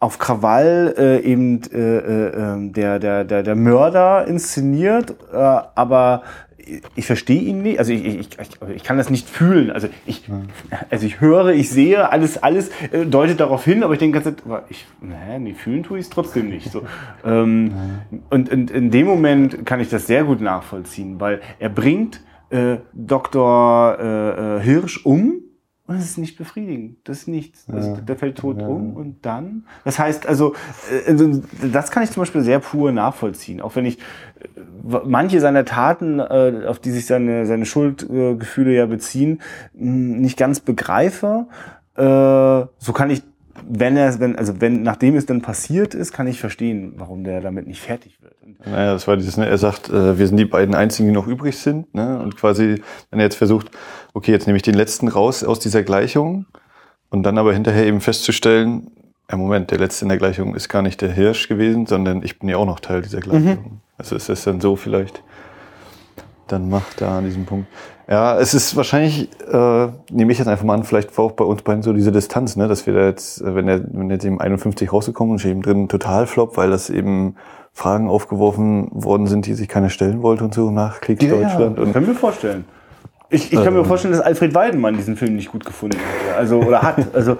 auf Krawall äh, eben äh, äh, ähm, der, der, der, der Mörder inszeniert, äh, aber ich verstehe ihn nicht, also ich, ich, ich, ich kann das nicht fühlen. Also ich, also ich höre, ich sehe, alles, alles äh, deutet darauf hin, aber ich denke ganz, ich, naja, nee, fühlen tue ich es trotzdem nicht. So. <laughs> Ähm, und, und in dem Moment kann ich das sehr gut nachvollziehen, weil er bringt äh, Dr. Äh, äh, Hirsch um und es ist nicht befriedigend. Das ist nichts. Also, der fällt tot ja. um und dann. Das heißt, also, äh, also, das kann ich zum Beispiel sehr pur nachvollziehen. Auch wenn ich äh, manche seiner Taten, äh, auf die sich seine, seine Schuldgefühle ja beziehen, nicht ganz begreife. So kann ich wenn er, wenn, also wenn, nachdem es dann passiert ist, kann ich verstehen, warum der damit nicht fertig wird. Naja, das war dieses, ne, er sagt, wir sind die beiden einzigen, die noch übrig sind, ne, und quasi, wenn er jetzt versucht, okay, jetzt nehme ich den letzten raus aus dieser Gleichung, und dann aber hinterher eben festzustellen, ja, Moment, der letzte in der Gleichung ist gar nicht der Hirsch gewesen, sondern ich bin ja auch noch Teil dieser Gleichung. Mhm. Also ist das dann so vielleicht dann macht da an diesem Punkt. Ja, es ist wahrscheinlich, äh, nehme ich jetzt einfach mal an, vielleicht war auch bei uns beiden so diese Distanz, ne, dass wir da jetzt, äh, wenn der, wenn jetzt eben 51 rausgekommen und steht eben drin total flop, weil das eben Fragen aufgeworfen worden sind, die sich keiner stellen wollte und so nach Kriegsdeutschland. Ja, ja. können wir vorstellen. Ich, ich kann mir ähm. vorstellen, dass Alfred Weidenmann diesen Film nicht gut gefunden hat. Also, oder hat. Also,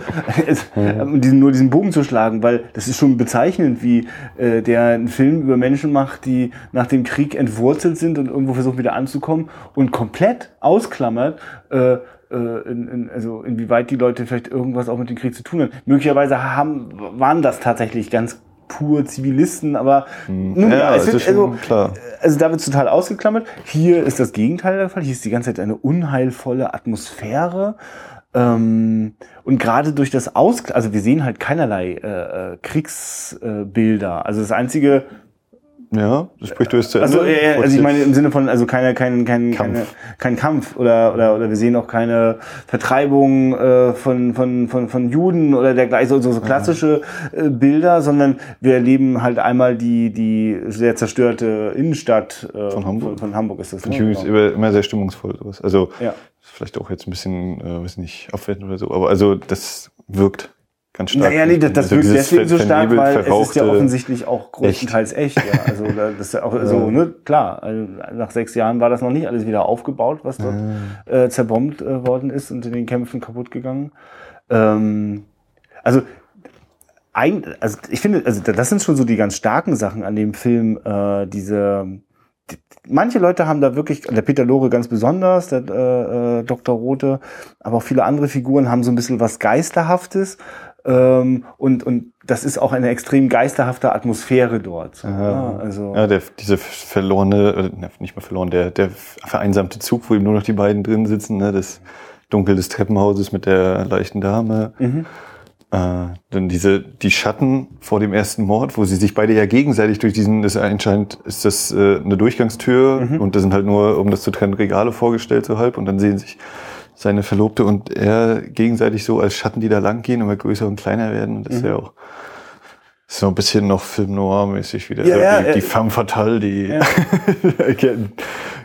<laughs> um diesen, nur diesen Bogen zu schlagen, weil das ist schon bezeichnend, wie äh, der einen Film über Menschen macht, die nach dem Krieg entwurzelt sind und irgendwo versuchen wieder anzukommen und komplett ausklammert, äh, äh in, in, also inwieweit die Leute vielleicht irgendwas auch mit dem Krieg zu tun haben. Möglicherweise haben, waren das tatsächlich ganz pur Zivilisten, aber hm. nun, ja, es wird, also, klar. also da wird total ausgeklammert. Hier ist das Gegenteil der Fall. Hier ist die ganze Zeit eine unheilvolle Atmosphäre. Ähm, und gerade durch das Aus, also wir sehen halt keinerlei äh, äh Kriegsbilder. Äh, also das einzige ja, das spricht du es zu Ende. Also, äh, also ich meine im Sinne von also keine, kein, kein, Kampf. Keine, kein Kampf oder, oder oder wir sehen auch keine Vertreibung äh, von, von, von, von Juden oder dergleichen, so, so klassische äh, Bilder, sondern wir erleben halt einmal die, die sehr zerstörte Innenstadt äh, von Hamburg. Von, von Hamburg ist das. Ne? Genau. Immer, immer sehr stimmungsvoll sowas. Also ja. vielleicht auch jetzt ein bisschen, äh, weiß nicht, aufwertend oder so, aber also das wirkt ganz stark. Naja, nee, das, das wirkt deswegen so stark, weil es ist ja offensichtlich auch größtenteils echt. echt ja. Also das ist ja auch <laughs> so, ne, klar, also nach sechs Jahren war das noch nicht alles wieder aufgebaut, was dort äh, zerbombt äh, worden ist und in den Kämpfen kaputt gegangen. Ähm, also ein, also ich finde, also das sind schon so die ganz starken Sachen an dem Film, äh, diese die, manche Leute haben da wirklich, der Peter Lore ganz besonders, der äh, äh, Dr. Rote, aber auch viele andere Figuren haben so ein bisschen was Geisterhaftes. Ähm, und, und das ist auch eine extrem geisterhafte Atmosphäre dort. Ja, also ja, der, diese verlorene, äh, nicht mehr verloren, der, der vereinsamte Zug, wo eben nur noch die beiden drin sitzen, ne, das Dunkel des Treppenhauses mit der leichten Dame. Mhm. Äh, dann diese, die Schatten vor dem ersten Mord, wo sie sich beide ja gegenseitig durch diesen, das anscheinend ist das äh, eine Durchgangstür mhm. und da sind halt nur, um das zu trennen, Regale vorgestellt so halb und dann sehen sich seine Verlobte und er gegenseitig so als Schatten, die da lang gehen, immer größer und kleiner werden. Und das mhm. ist ja auch So ein bisschen noch Film Noir-mäßig wieder. Ja, ja, die, die Femme Fatale, die ja. <laughs>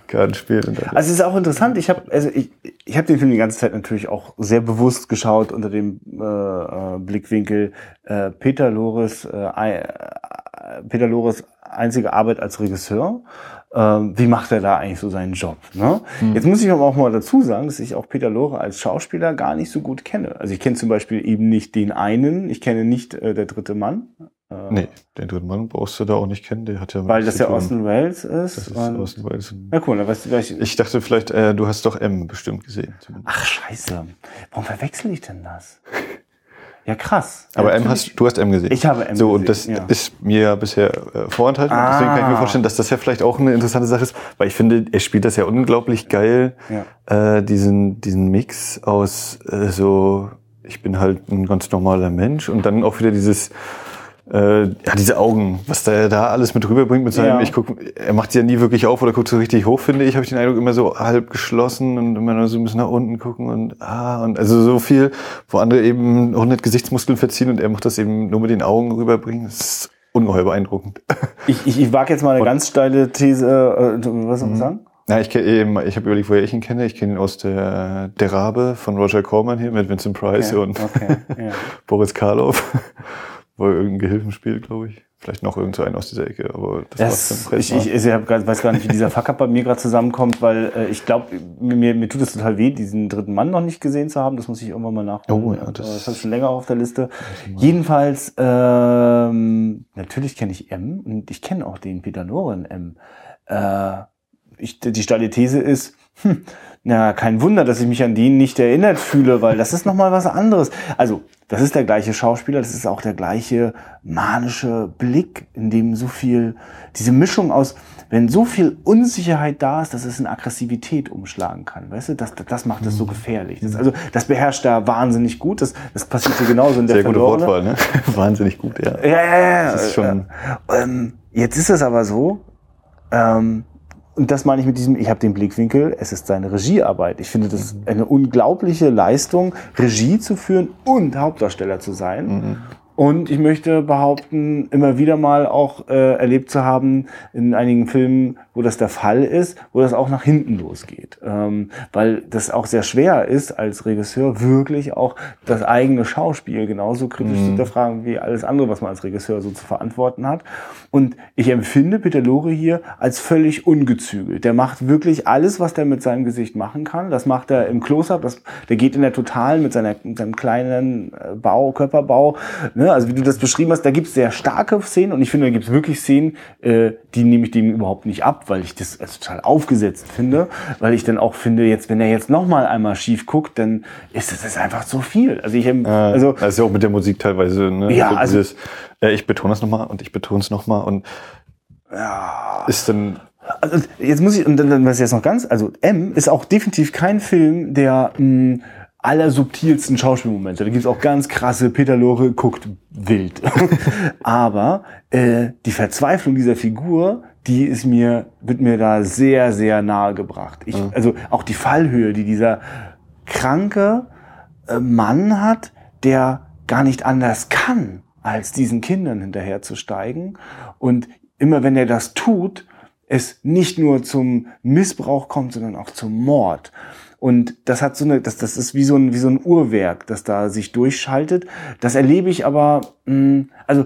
Karten spielt. Also es ist auch interessant. Ich habe also ich, ich habe den Film die ganze Zeit natürlich auch sehr bewusst geschaut unter dem äh, äh Blickwinkel äh, Peter Loris äh, äh, Peter Loris einzige Arbeit als Regisseur. Ähm, wie macht er da eigentlich so seinen Job? Ne? Hm. Jetzt muss ich aber auch mal dazu sagen, dass ich auch Peter Lore als Schauspieler gar nicht so gut kenne. Also ich kenne zum Beispiel eben nicht den einen, ich kenne nicht äh, der dritte Mann, äh, nee, den dritten Mann brauchst du da auch nicht kennen. Der hat ja weil das ja Austin Wells ist. Das ist Austin Wells. Ja, cool. Dann weißt du, ich, ich dachte vielleicht, äh, du hast doch M bestimmt gesehen. Zumindest. Ach, scheiße. Warum verwechsel ich denn das? Ja, krass. Aber M hast, du hast M gesehen. Ich habe M so, gesehen. So, und das ja. ist mir ja bisher äh, vorenthalten. Ah. Deswegen kann ich mir vorstellen, dass das ja vielleicht auch eine interessante Sache ist, weil ich finde, er spielt das ja unglaublich geil, ja. äh, diesen, diesen Mix aus äh, so, ich bin halt ein ganz normaler Mensch und dann auch wieder dieses, äh, ja, diese Augen, was der da alles mit rüberbringt mit seinem, ja. ich guck, er macht sie ja nie wirklich auf oder guckt so richtig hoch, finde ich, habe ich den Eindruck, immer so halb geschlossen und immer nur so ein bisschen nach unten gucken und ah, und also so viel, wo andere eben 100 Gesichtsmuskeln verziehen und er macht das eben nur mit den Augen rüberbringen. Das ist ungeheuer beeindruckend. <laughs> Ich, ich, ich wage jetzt mal eine und, ganz steile These, äh, was soll man mhm. sagen? Ja, ich, eben, ich habe überlegt, woher ich ihn kenne. Ich kenne ihn aus der Der Rabe von Roger Corman hier mit Vincent Price okay, und okay, ja. <laughs> Boris Karloff <laughs> wo er irgendeinen Gehilfen spielt, glaube ich. Vielleicht noch irgend so einen aus dieser Ecke, aber das, das war's Ich, ich, ich hab grad, weiß gar nicht, wie dieser Fuck-Up bei mir gerade zusammenkommt, weil äh, ich glaube, mir, mir tut es total weh, diesen dritten Mann noch nicht gesehen zu haben. Das muss ich irgendwann mal nachholen. Oh, ja, das, das ist schon länger auf der Liste. Jedenfalls, ähm, natürlich kenne ich M und ich kenne auch den Peter Noren M. Äh, ich, die steile These ist, hm, na, kein Wunder, dass ich mich an den nicht erinnert fühle, weil das ist nochmal was anderes. Also, das ist der gleiche Schauspieler, das ist auch der gleiche manische Blick, in dem so viel, diese Mischung aus, wenn so viel Unsicherheit da ist, dass es in Aggressivität umschlagen kann, weißt du, das, das macht es so mhm. gefährlich. Das, also, das beherrscht er wahnsinnig gut, das, das passiert hier genauso in der Sehr gute Wortwahl, ne? <laughs> wahnsinnig gut, ja. Ja, ja, ja. Das ist schon ähm, jetzt ist es aber so, ähm, und das meine ich mit diesem, ich habe den Blickwinkel, es ist seine Regiearbeit. Ich finde das eine unglaubliche Leistung, Regie zu führen und Hauptdarsteller zu sein. Mhm. Und ich möchte behaupten, immer wieder mal auch äh, erlebt zu haben in einigen Filmen, wo das der Fall ist, wo das auch nach hinten losgeht. Ähm, weil das auch sehr schwer ist, als Regisseur wirklich auch das eigene Schauspiel genauso kritisch mhm. zu hinterfragen wie alles andere, was man als Regisseur so zu verantworten hat. Und ich empfinde Peter Lore hier als völlig ungezügelt. Der macht wirklich alles, was der mit seinem Gesicht machen kann. Das macht er im Close-Up, der geht in der Totalen mit, seiner, mit seinem kleinen äh, Bau, Körperbau. Ne? Also wie du das beschrieben hast, da gibt es sehr starke Szenen und ich finde, da gibt es wirklich Szenen, äh, die nehme ich dem überhaupt nicht ab weil ich das total aufgesetzt finde, weil ich dann auch finde, jetzt wenn er jetzt noch mal einmal schief guckt, dann ist es einfach zu viel. Also ich also das ist ja auch mit der Musik teilweise. Ne? Ja, also, dieses, äh, ich betone es nochmal und ich betone es nochmal und ja. ist dann also jetzt muss ich, und dann, was jetzt noch ganz, also M ist auch definitiv kein Film, der mh, allersubtilsten Schauspielmomente. Da gibt's auch ganz krasse, Peter Lore guckt wild. <laughs> Aber äh, die Verzweiflung dieser Figur, die ist mir, wird mir da sehr, sehr nahe gebracht. Ich, mhm. Also auch die Fallhöhe, die dieser kranke äh, Mann hat, der gar nicht anders kann, als diesen Kindern hinterherzusteigen. Und immer wenn er das tut, es nicht nur zum Missbrauch kommt, sondern auch zum Mord. Und das hat so eine, das, das ist wie so ein, wie so ein Uhrwerk, das da sich durchschaltet. Das erlebe ich aber, mh, hm, also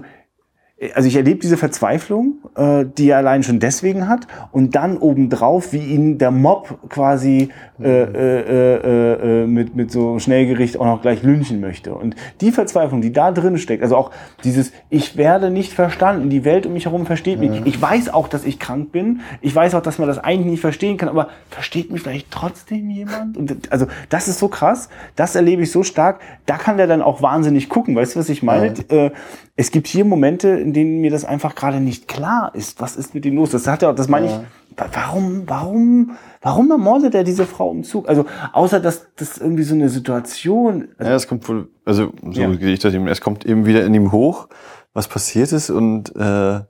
also ich erlebe diese Verzweiflung, äh, die er allein schon deswegen hat, und dann obendrauf, wie ihn der Mob quasi äh, äh, äh, äh, mit, mit so Schnellgericht auch noch gleich lynchen möchte. Und die Verzweiflung, die da drin steckt, also auch dieses, ich werde nicht verstanden, die Welt um mich herum versteht mich. Ich weiß auch, dass ich krank bin, ich weiß auch, dass man das eigentlich nicht verstehen kann, aber versteht mich vielleicht trotzdem jemand? Und also das ist so krass, das erlebe ich so stark, da kann der dann auch wahnsinnig gucken, weißt du, was ich meine? Ja. Äh, es gibt hier Momente, in denen mir das einfach gerade nicht klar ist. Was ist mit ihm los? Das hat er, das meine ja. ich. Warum, warum, warum ermordet er diese Frau im Zug? Also, außer dass das irgendwie so eine Situation. Also, ja, es kommt wohl, also, so ja. gehe ich das eben, es kommt eben wieder in ihm hoch, was passiert ist und, äh,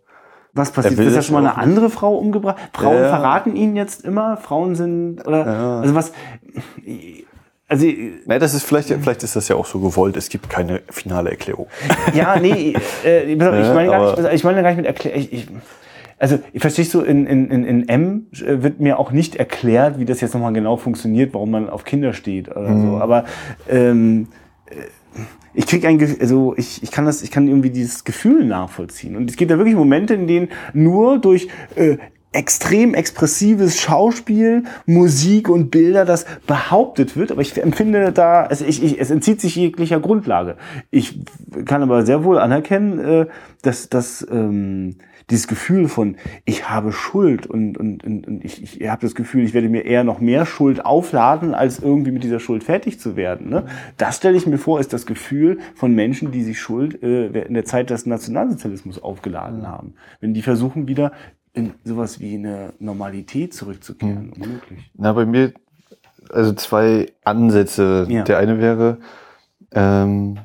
was passiert? Ist ja schon mal eine andere Frau umgebracht? Frauen ja. verraten ihn jetzt immer. Frauen sind oder ja. also was also, Na, das ist vielleicht, vielleicht ist das ja auch so gewollt. Es gibt keine finale Erklärung. <laughs> Ja, nee, äh, ich meine gar nicht, ich meine gar nicht mit Erklärung. Also verstehst du, in, in, in M äh, wird mir auch nicht erklärt, wie das jetzt nochmal genau funktioniert, warum man auf Kinder steht oder mhm. so. Aber ähm, äh, ich krieg ein also ich, ich kann das ich kann irgendwie dieses Gefühl nachvollziehen und es gibt da wirklich Momente in denen nur durch äh, extrem expressives Schauspiel, Musik und Bilder, das behauptet wird, aber ich empfinde da, also ich, ich, es entzieht sich jeglicher Grundlage. Ich kann aber sehr wohl anerkennen, äh, dass, dass ähm, dieses Gefühl von, ich habe Schuld und, und, und, und ich, ich habe das Gefühl, ich werde mir eher noch mehr Schuld aufladen, als irgendwie mit dieser Schuld fertig zu werden. Ne? Das stelle ich mir vor, ist das Gefühl von Menschen, die sich Schuld äh, in der Zeit des Nationalsozialismus aufgeladen haben. Wenn die versuchen, wieder in sowas wie eine Normalität zurückzukehren. Mhm. Unmöglich. Na, bei mir, also zwei Ansätze. Ja. Der eine wäre, ähm,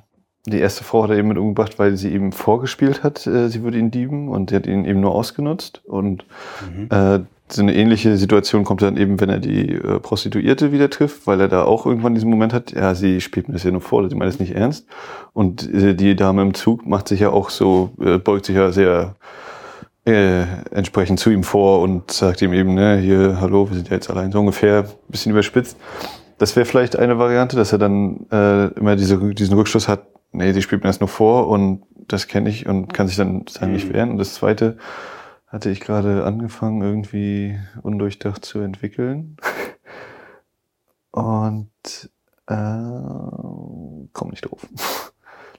die erste Frau hat er eben mit umgebracht, weil sie eben vorgespielt hat, äh, sie würde ihn dieben und sie hat ihn eben nur ausgenutzt. Und mhm. äh, so eine ähnliche Situation kommt dann eben, wenn er die äh, Prostituierte wieder trifft, weil er da auch irgendwann diesen Moment hat, ja, sie spielt mir das ja nur vor, sie meint es nicht ernst. Und äh, die Dame im Zug macht sich ja auch so, äh, beugt sich ja sehr äh, entsprechend zu ihm vor und sagt ihm eben, ne, hier, hallo, wir sind ja jetzt allein, so ungefähr, bisschen überspitzt. Das wäre vielleicht eine Variante, dass er dann äh, immer diese, diesen Rückschluss hat, nee, sie spielt mir das nur vor und das kenne ich und kann sich dann sagen nicht mhm. wehren. Und das zweite hatte ich gerade angefangen, irgendwie undurchdacht zu entwickeln. <laughs> und äh, komm nicht drauf.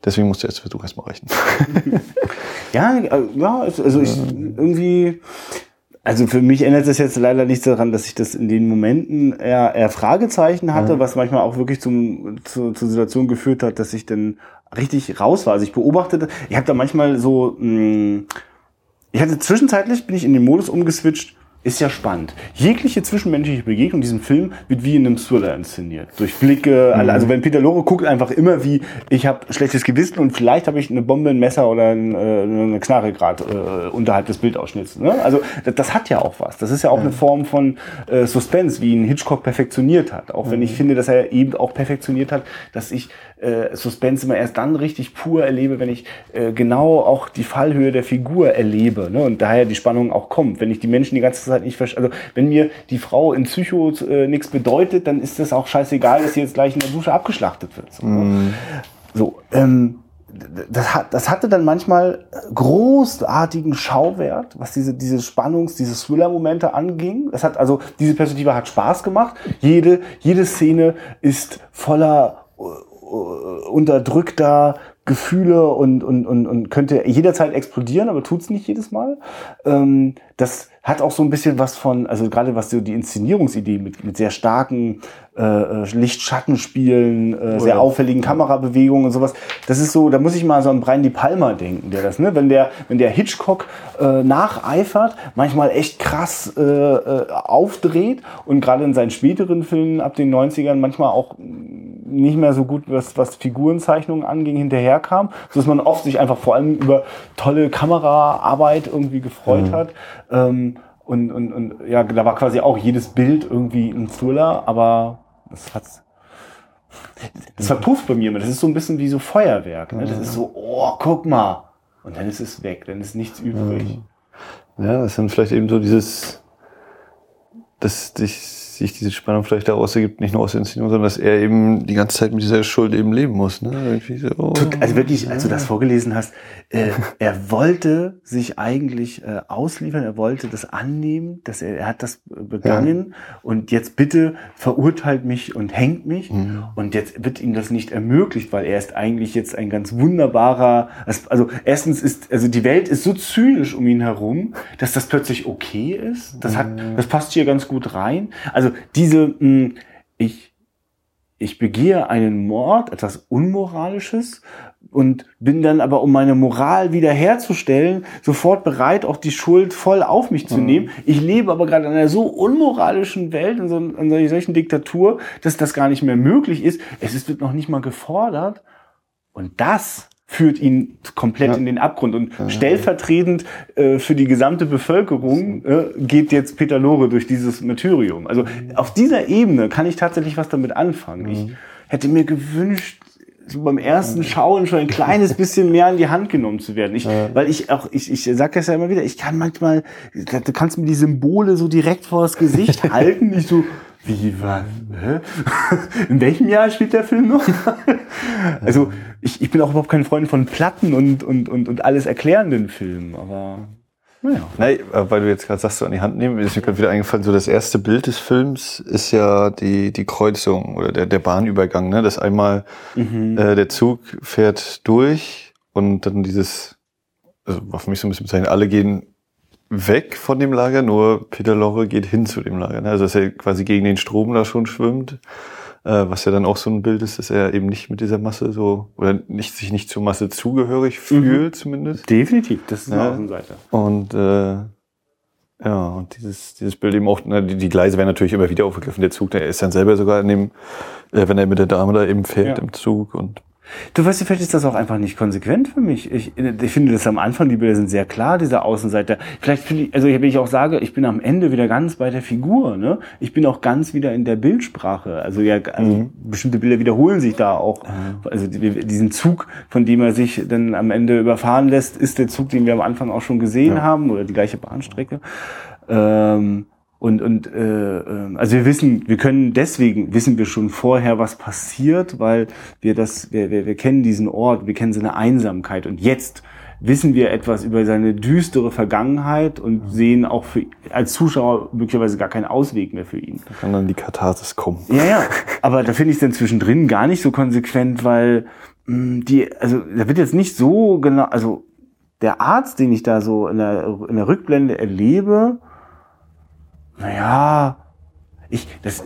Deswegen musste jetzt Versuch erstmal reichen. <laughs> ja, ja, also ich irgendwie, also für mich ändert das jetzt leider nichts daran, dass ich das in den Momenten eher, eher Fragezeichen hatte, ja. was manchmal auch wirklich zum, zu, zur Situation geführt hat, dass ich dann richtig raus war. Also ich beobachtete, ich habe da manchmal so, mh, hm, ich hatte zwischenzeitlich, bin ich in den Modus umgeswitcht, ist ja spannend. Jegliche zwischenmenschliche Begegnung in diesem Film wird wie in einem Thriller inszeniert. Durch Blicke, mhm. also wenn Peter Lore guckt einfach immer wie, ich habe schlechtes Gewissen und vielleicht habe ich eine Bombe, ein Messer oder ein, äh, eine Knarre gerade äh, unterhalb des Bildausschnitts. Ne? Also das, das, hat ja auch was. Das ist ja auch mhm. eine Form von äh, Suspense, wie ihn Hitchcock perfektioniert hat. Auch mhm. wenn ich finde, dass er eben auch perfektioniert hat, dass ich äh, Suspense immer erst dann richtig pur erlebe, wenn ich äh, genau auch die Fallhöhe der Figur erlebe ne? und daher die Spannung auch kommt. Wenn ich die Menschen die ganze Zeit nicht verstehe, also wenn mir die Frau in Psycho äh, nichts bedeutet, dann ist das auch scheißegal, dass sie jetzt gleich in der Dusche abgeschlachtet wird. So, mm. so ähm, das, hat, das hatte dann manchmal großartigen Schauwert, was diese, diese Spannungs-, diese Thriller-Momente anging. Das hat also, diese Perspektive hat Spaß gemacht. Jede, jede Szene ist voller äh, unterdrückter Gefühle und, und, und, und könnte jederzeit explodieren, aber tut's nicht jedes Mal. Ähm, das hat auch so ein bisschen was von, also gerade was so die Inszenierungsidee mit, mit sehr starken äh, äh Licht-Schattenspielen, äh, sehr auffälligen Kamerabewegungen und sowas. Das ist so, da muss ich mal so an Brian De Palma denken, der das, ne, wenn der, wenn der Hitchcock äh, nacheifert, manchmal echt krass äh, äh, aufdreht und gerade in seinen späteren Filmen ab den 90ern manchmal auch nicht mehr so gut, was, was Figurenzeichnungen anging, hinterherkam, so dass man oft sich einfach vor allem über tolle Kameraarbeit irgendwie gefreut mhm. hat. Ähm, und, und, und ja, da war quasi auch jedes Bild irgendwie ein Thriller, aber das hat's. Das verpufft bei mir immer. Das ist so ein bisschen wie so Feuerwerk. Ne? Das ist so, oh, guck mal. Und dann ist es weg, dann ist nichts übrig. Ja, das dann vielleicht eben so dieses, dass dich sich diese Spannung vielleicht daraus ergibt, nicht nur aus der Inszenierung, sondern dass er eben die ganze Zeit mit dieser Schuld eben leben muss. Ne? So, oh, also wirklich, als du das vorgelesen hast, äh, <laughs> er wollte sich eigentlich äh, ausliefern, er wollte das annehmen, dass er, er hat das begangen ja. und jetzt bitte verurteilt mich und hängt mich mhm. und jetzt wird ihm das nicht ermöglicht, weil er ist eigentlich jetzt ein ganz wunderbarer, also erstens ist, also die Welt ist so zynisch um ihn herum, dass das plötzlich okay ist. Das hat, mhm. das passt hier ganz gut rein. Also also diese, mh, hm, ich, ich begehe einen Mord, etwas Unmoralisches und bin dann aber, um meine Moral wiederherzustellen, sofort bereit, auch die Schuld voll auf mich zu mhm. nehmen. Ich lebe aber gerade in einer so unmoralischen Welt, in, so, in einer solchen Diktatur, dass das gar nicht mehr möglich ist. Es ist, wird noch nicht mal gefordert. Und das führt ihn komplett ja. in den Abgrund. Und ja. stellvertretend äh, für die gesamte Bevölkerung äh, geht jetzt Peter Lore durch dieses Martyrium. Also mhm. auf dieser Ebene kann ich tatsächlich was damit anfangen. Mhm. Ich hätte mir gewünscht, so beim ersten Schauen schon ein kleines bisschen mehr in die Hand genommen zu werden. Ich, ja. Weil ich auch, ich, ich sag das ja immer wieder, ich kann manchmal, du kannst mir die Symbole so direkt vor das Gesicht <laughs> halten, nicht so, wie, was, hä? <laughs> In welchem Jahr spielt der Film noch? <laughs> also, ich, ich bin auch überhaupt kein Freund von Platten und, und, und, und alles erklärenden Filmen, aber naja. Nein, weil du jetzt gerade sagst, so an die Hand nehmen, ist mir gerade wieder eingefallen, so das erste Bild des Films ist ja die, die Kreuzung oder der, der Bahnübergang, ne? Das einmal mhm. äh, der Zug fährt durch und dann dieses, also war für mich so ein bisschen bezeichnet, alle gehen weg von dem Lager, nur Peter Lorre geht hin zu dem Lager. Ne? Also dass er quasi gegen den Strom da schon schwimmt. Äh, was ja dann auch so ein Bild ist, dass er eben nicht mit dieser Masse so, oder nicht, sich nicht zur Masse zugehörig mhm. fühlt, mhm. zumindest. Definitiv, das ist eine ja. Außenseite. Und äh, ja, und dieses, dieses Bild eben auch, na, die, die Gleise werden natürlich immer wieder aufgegriffen. Der Zug, der ist dann selber sogar in dem, äh, wenn er mit der Dame da eben fährt ja. im Zug und Du weißt, vielleicht ist das auch einfach nicht konsequent für mich. Ich, ich finde das am Anfang, die Bilder sind sehr klar, dieser Außenseiter. Vielleicht finde ich, also wenn ich auch sage, ich bin am Ende wieder ganz bei der Figur, ne? Ich bin auch ganz wieder in der Bildsprache. Also ja, also mhm. bestimmte Bilder wiederholen sich da auch. Mhm. Also diesen Zug, von dem er sich dann am Ende überfahren lässt, ist der Zug, den wir am Anfang auch schon gesehen ja. haben, oder die gleiche Bahnstrecke. Ähm, und, und äh, ähm, also wir wissen, wir können deswegen wissen wir schon vorher, was passiert, weil wir das, wir, wir, wir kennen diesen Ort, wir kennen seine Einsamkeit. Und jetzt wissen wir etwas über seine düstere Vergangenheit und mhm. sehen auch für, als Zuschauer möglicherweise gar keinen Ausweg mehr für ihn. Da kann dann die Katharsis kommen. Ja, ja. Aber da finde ich es dann zwischendrin gar nicht so konsequent, weil mh, hm, die, also da wird jetzt nicht so genau, also der Arzt, den ich da so in der, in der Rückblende erlebe, naja, ich, das,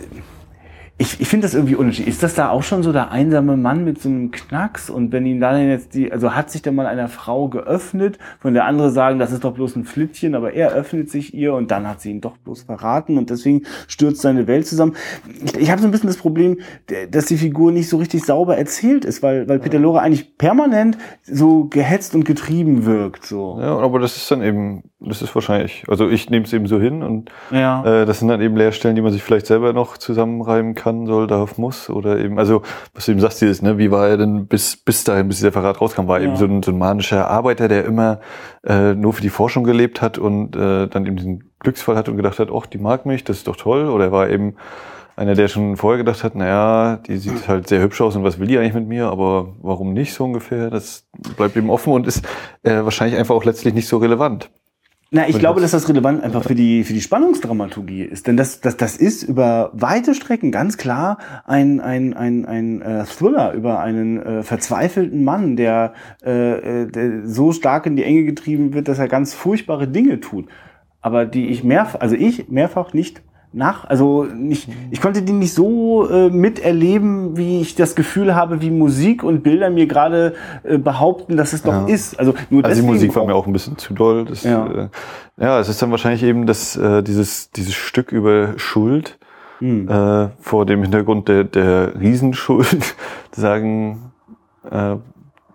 ich, ich finde das irgendwie unterschiedlich. Ist das da auch schon so der einsame Mann mit so einem Knacks? Und wenn ihm dann jetzt die, also hat sich dann mal einer Frau geöffnet, von der andere sagen, das ist doch bloß ein Flittchen, aber er öffnet sich ihr und dann hat sie ihn doch bloß verraten und deswegen stürzt seine Welt zusammen. Ich, ich habe so ein bisschen das Problem, dass die Figur nicht so richtig sauber erzählt ist, weil, weil Peter Lore eigentlich permanent so gehetzt und getrieben wirkt. So. Ja, aber das ist dann eben, das ist wahrscheinlich, also ich nehme es eben so hin und ja. äh, das sind dann eben Leerstellen, die man sich vielleicht selber noch zusammenreiben kann kann, soll, darf, muss oder eben, also was du eben sagst, dieses, ne, wie war er denn bis, bis dahin, bis dieser Verrat rauskam, war ja. eben so ein, so ein manischer Arbeiter, der immer äh, nur für die Forschung gelebt hat und äh, dann eben diesen Glücksfall hat und gedacht hat, ach, die mag mich, das ist doch toll. Oder er war eben einer, der schon vorher gedacht hat, naja, die sieht <clears throat> halt sehr hübsch aus und was will die eigentlich mit mir, aber warum nicht so ungefähr? Das bleibt eben offen und ist äh, wahrscheinlich einfach auch letztlich nicht so relevant. Na, ich glaube, dass das relevant einfach für die, für die Spannungsdramaturgie ist. Denn das, das, das ist über weite Strecken ganz klar ein, ein, ein, ein äh, Thriller über einen äh, verzweifelten Mann, der, äh, äh, der so stark in die Enge getrieben wird, dass er ganz furchtbare Dinge tut. Aber die ich mehrfach, also ich mehrfach nicht nach, also nicht, ich konnte die nicht so äh, miterleben, wie ich das Gefühl habe, wie Musik und Bilder mir gerade äh, behaupten, dass es doch ja. ist. Also nur also die Musik war mir auch ein bisschen zu doll. Das, ja. Äh, ja, es ist dann wahrscheinlich eben das, äh, dieses, dieses Stück über Schuld hm. äh, vor dem Hintergrund der, der Riesenschuld <laughs> sagen, äh,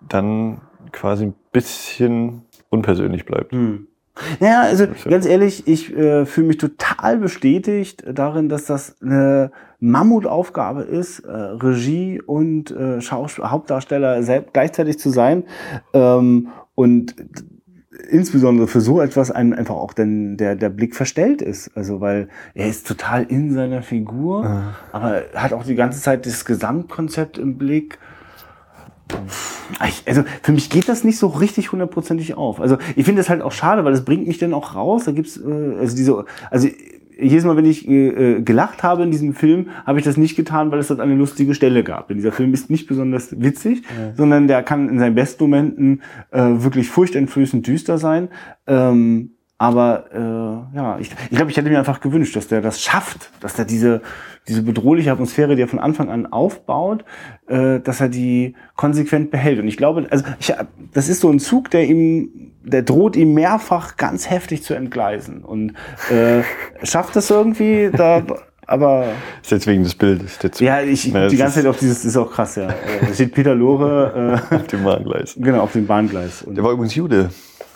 dann quasi ein bisschen unpersönlich bleibt. Hm. Naja, also ganz ehrlich, ich äh, fühle mich total bestätigt darin, dass das eine Mammutaufgabe ist, äh, Regie und äh, Hauptdarsteller selbst gleichzeitig zu sein. Ähm, und insbesondere für so etwas einem einfach auch denn der, der Blick verstellt ist. Also weil er ist total in seiner Figur, mhm. aber hat auch die ganze Zeit das Gesamtkonzept im Blick also für mich geht das nicht so richtig hundertprozentig auf. Also ich finde das halt auch schade, weil das bringt mich dann auch raus. Da gibt's äh, also diese, also jedes Mal, wenn ich äh, äh, gelacht habe in diesem Film, habe ich das nicht getan, weil es dort eine lustige Stelle gab. Denn dieser Film ist nicht besonders witzig, ja. sondern der kann in seinen besten Momenten äh, wirklich furchteinflößend düster sein. Ähm, aber äh, ja, ich, ich glaube, ich hätte mir einfach gewünscht, dass der das schafft, dass der diese, diese bedrohliche Atmosphäre, die er von Anfang an aufbaut, äh, dass er die konsequent behält. Und ich glaube, also ich, das ist so ein Zug, der ihm, der droht ihm mehrfach ganz heftig zu entgleisen. Und äh, schafft es irgendwie, da aber. Ist jetzt wegen des Bildes. Jetzt, ja, ich, ich die ganze Zeit auf dieses, ist auch krass, ja. Da steht Peter Lore. Äh, <laughs> auf dem Bahngleis. Genau, auf dem Bahngleis. Und Der war übrigens Jude.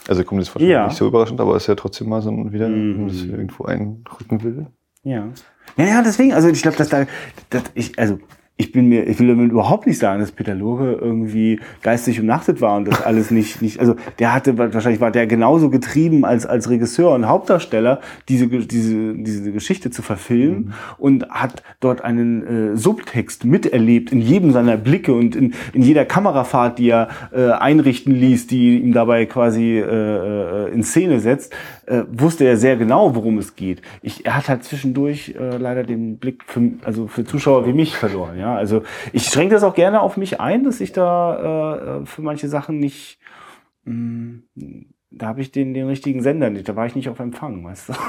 Also kommt jetzt wahrscheinlich ja. nicht so überraschend, aber ist ja trotzdem mal so ein, wieder, mhm. das irgendwo einrücken will. Ja. Ja, ja, deswegen, also ich glaube, dass da, dass ich, also ich bin mir, ich will damit überhaupt nicht sagen, dass Peter Lore irgendwie geistig umnachtet war und das <laughs> alles nicht, nicht, also der hatte, wahrscheinlich war der genauso getrieben als, als Regisseur und Hauptdarsteller, diese, diese, diese Geschichte zu verfilmen mhm. und hat dort einen äh, Subtext miterlebt in jedem seiner Blicke und in, in jeder Kamerafahrt, die er äh, einrichten ließ, die ihm dabei quasi äh, äh, in Szene setzt, äh, wusste er sehr genau, worum es geht. Ich, er hat halt zwischendurch äh, leider den Blick für, also für Zuschauer wie mich verloren, ja. Also ich schränke das auch gerne auf mich ein, dass ich da äh, für manche Sachen nicht, mh, mm, da habe ich den, den richtigen Sender nicht, da war ich nicht auf Empfang, weißt du. <laughs>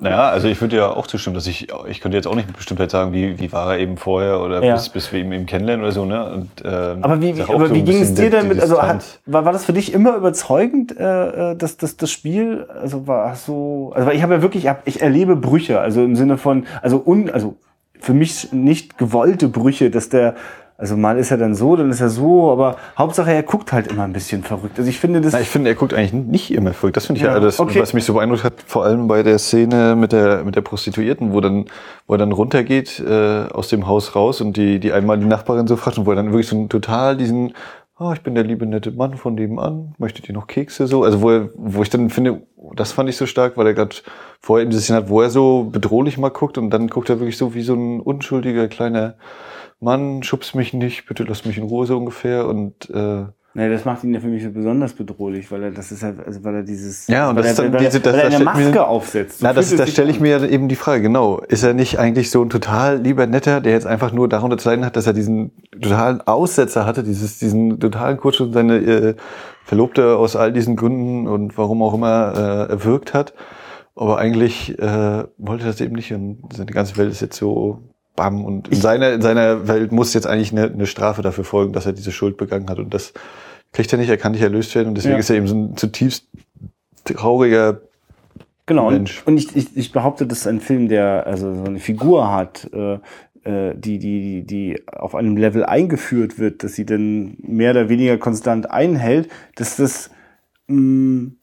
Naja, also ich würde ja auch zustimmen, dass ich, ich könnte jetzt auch nicht mit Bestimmtheit sagen, wie, wie war er eben vorher oder ja. bis, bis wir ihn eben kennenlernen oder so, ne? Und, ähm, aber wie, wie, aber so wie ging es dir denn mit, also hat, war, war das für dich immer überzeugend, äh, äh dass, dass das Spiel, also war so, also ich habe ja wirklich, ich erlebe Brüche, also im Sinne von, also un, also für mich nicht gewollte Brüche, dass der also mal ist er dann so, dann ist er so, aber Hauptsache er guckt halt immer ein bisschen verrückt. Also ich finde das. Na, ich finde, er guckt eigentlich nicht immer verrückt. Das finde ich ja, das, okay. was mich so beeindruckt hat, vor allem bei der Szene mit der mit der Prostituierten, wo dann wo er dann runtergeht äh, aus dem Haus raus und die die einmal die Nachbarin so fragt und wo er dann wirklich so total diesen oh, ich bin der liebe nette Mann von nebenan, möchtet ihr noch Kekse so? Also wo er, wo ich dann finde, das fand ich so stark, weil er gerade vorher eben dieses Szene hat, wo er so bedrohlich mal guckt und dann guckt er wirklich so wie so ein unschuldiger kleiner Mann, schubst mich nicht, bitte lass mich in Ruhe so ungefähr und äh, Nee, das macht ihn ja für mich so besonders bedrohlich, weil er das ist halt, also weil er dieses, ja und das ist dann weil, diese, das, weil er eine Maske mir, aufsetzt. So na, das, das stelle ich mir eben die Frage. Genau, ist er nicht eigentlich so ein total lieber netter, der jetzt einfach nur darunter zu leiden hat, dass er diesen totalen Aussetzer hatte, dieses diesen totalen Kurzschluss seine äh, Verlobte aus all diesen Gründen und warum auch immer äh, erwirkt hat, aber eigentlich äh, wollte das eben nicht und seine ganze Welt ist jetzt so bam. Und in seiner, in seiner Welt muss jetzt eigentlich eine, eine Strafe dafür folgen, dass er diese Schuld begangen hat. Und das kriegt er nicht, er kann nicht erlöst werden. Und deswegen ja. ist er eben so ein zutiefst trauriger Genau, Mensch. und, und ich, ich, ich behaupte, das ist ein Film, der also so eine Figur hat, äh, äh die, die, die auf einem Level eingeführt wird, dass sie dann mehr oder weniger konstant einhält, dass das mh, mm,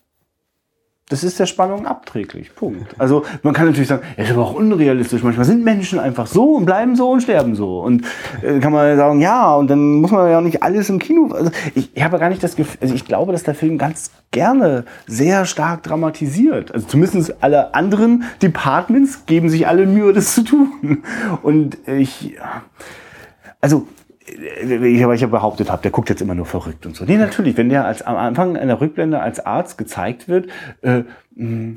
das ist der Spannung abträglich. Punkt. Also man kann natürlich sagen, er ist aber auch unrealistisch. Manchmal sind Menschen einfach so und bleiben so und sterben so. Und äh, kann man sagen, ja, und dann muss man ja auch nicht alles im Kino. Also ich, ich habe gar nicht das Gefühl, also ich glaube, dass der Film ganz gerne sehr stark dramatisiert. Also zumindest alle anderen Departments geben sich alle Mühe, das zu tun. Und ich, also weil ich ja behauptet habe, der guckt jetzt immer nur verrückt und so. Nee, natürlich, wenn der als am Anfang einer Rückblende als Arzt gezeigt wird, äh, mh,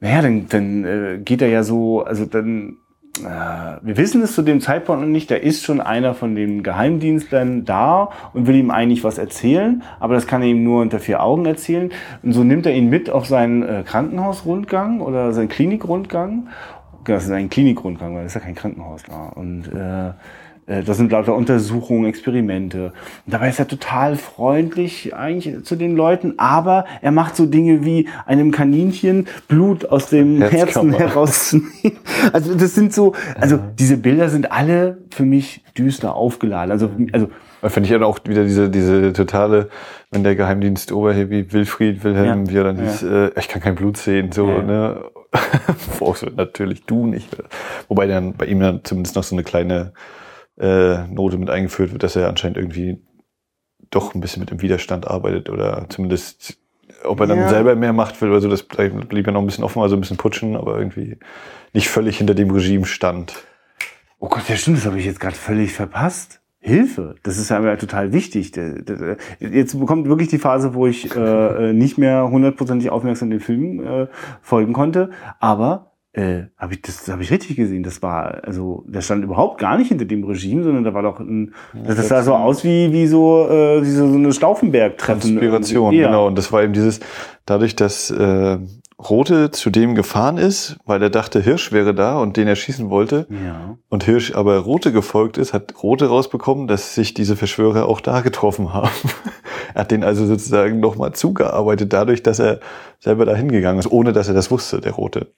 naja, dann, dann äh, geht er ja so, also dann, äh, wir wissen es zu dem Zeitpunkt noch nicht, da ist schon einer von den Geheimdienstlern da und will ihm eigentlich was erzählen, aber das kann er ihm nur unter vier Augen erzählen. Und so nimmt er ihn mit auf seinen äh, Krankenhausrundgang oder seinen Klinikrundgang. Das ist ein Klinikrundgang, weil das ist ja kein Krankenhaus da. Und äh, das sind lauter Untersuchungen, Experimente. Und dabei ist er total freundlich eigentlich zu den Leuten, aber er macht so Dinge wie einem Kaninchen Blut aus dem Herzen herauszunehmen. <laughs> Also das sind so, also diese Bilder sind alle für mich düster aufgeladen. Also, also Finde ich dann auch wieder diese, diese totale, wenn der Geheimdienst Oberheavy Wilfried Wilhelm, ja. wie er dann ja. hieß, äh, ich kann kein Blut sehen, so, ja. ne? <laughs> natürlich du nicht. Wobei dann bei ihm dann zumindest noch so eine kleine äh, Note mit eingeführt wird, dass er anscheinend irgendwie doch ein bisschen mit dem Widerstand arbeitet oder zumindest, ob er dann ja. selber mehr Macht will oder so, das blieb ja noch ein bisschen offen, also ein bisschen putschen, aber irgendwie nicht völlig hinter dem Regime stand. Oh Gott, ja stimmt, das habe ich jetzt gerade völlig verpasst. Hilfe, das ist ja total wichtig. Jetzt bekommt wirklich die Phase, wo ich äh, nicht mehr hundertprozentig aufmerksam den Film äh, folgen konnte, aber äh, habe ich das habe ich richtig gesehen. Das war also der stand überhaupt gar nicht hinter dem Regime, sondern da war doch ein das, das sah so aus wie wie so äh, wie so, so eine Stauffenberg-Treffen. Inspiration, ja. genau. Und das war eben dieses dadurch, dass äh, Rote zu dem gefahren ist, weil er dachte, Hirsch wäre da und den er schießen wollte. Ja. Und Hirsch aber Rote gefolgt ist, hat Rote rausbekommen, dass sich diese Verschwörer auch da getroffen haben. <laughs> er hat den also sozusagen nochmal zugearbeitet, dadurch, dass er selber da hingegangen ist, ohne dass er das wusste, der Rote.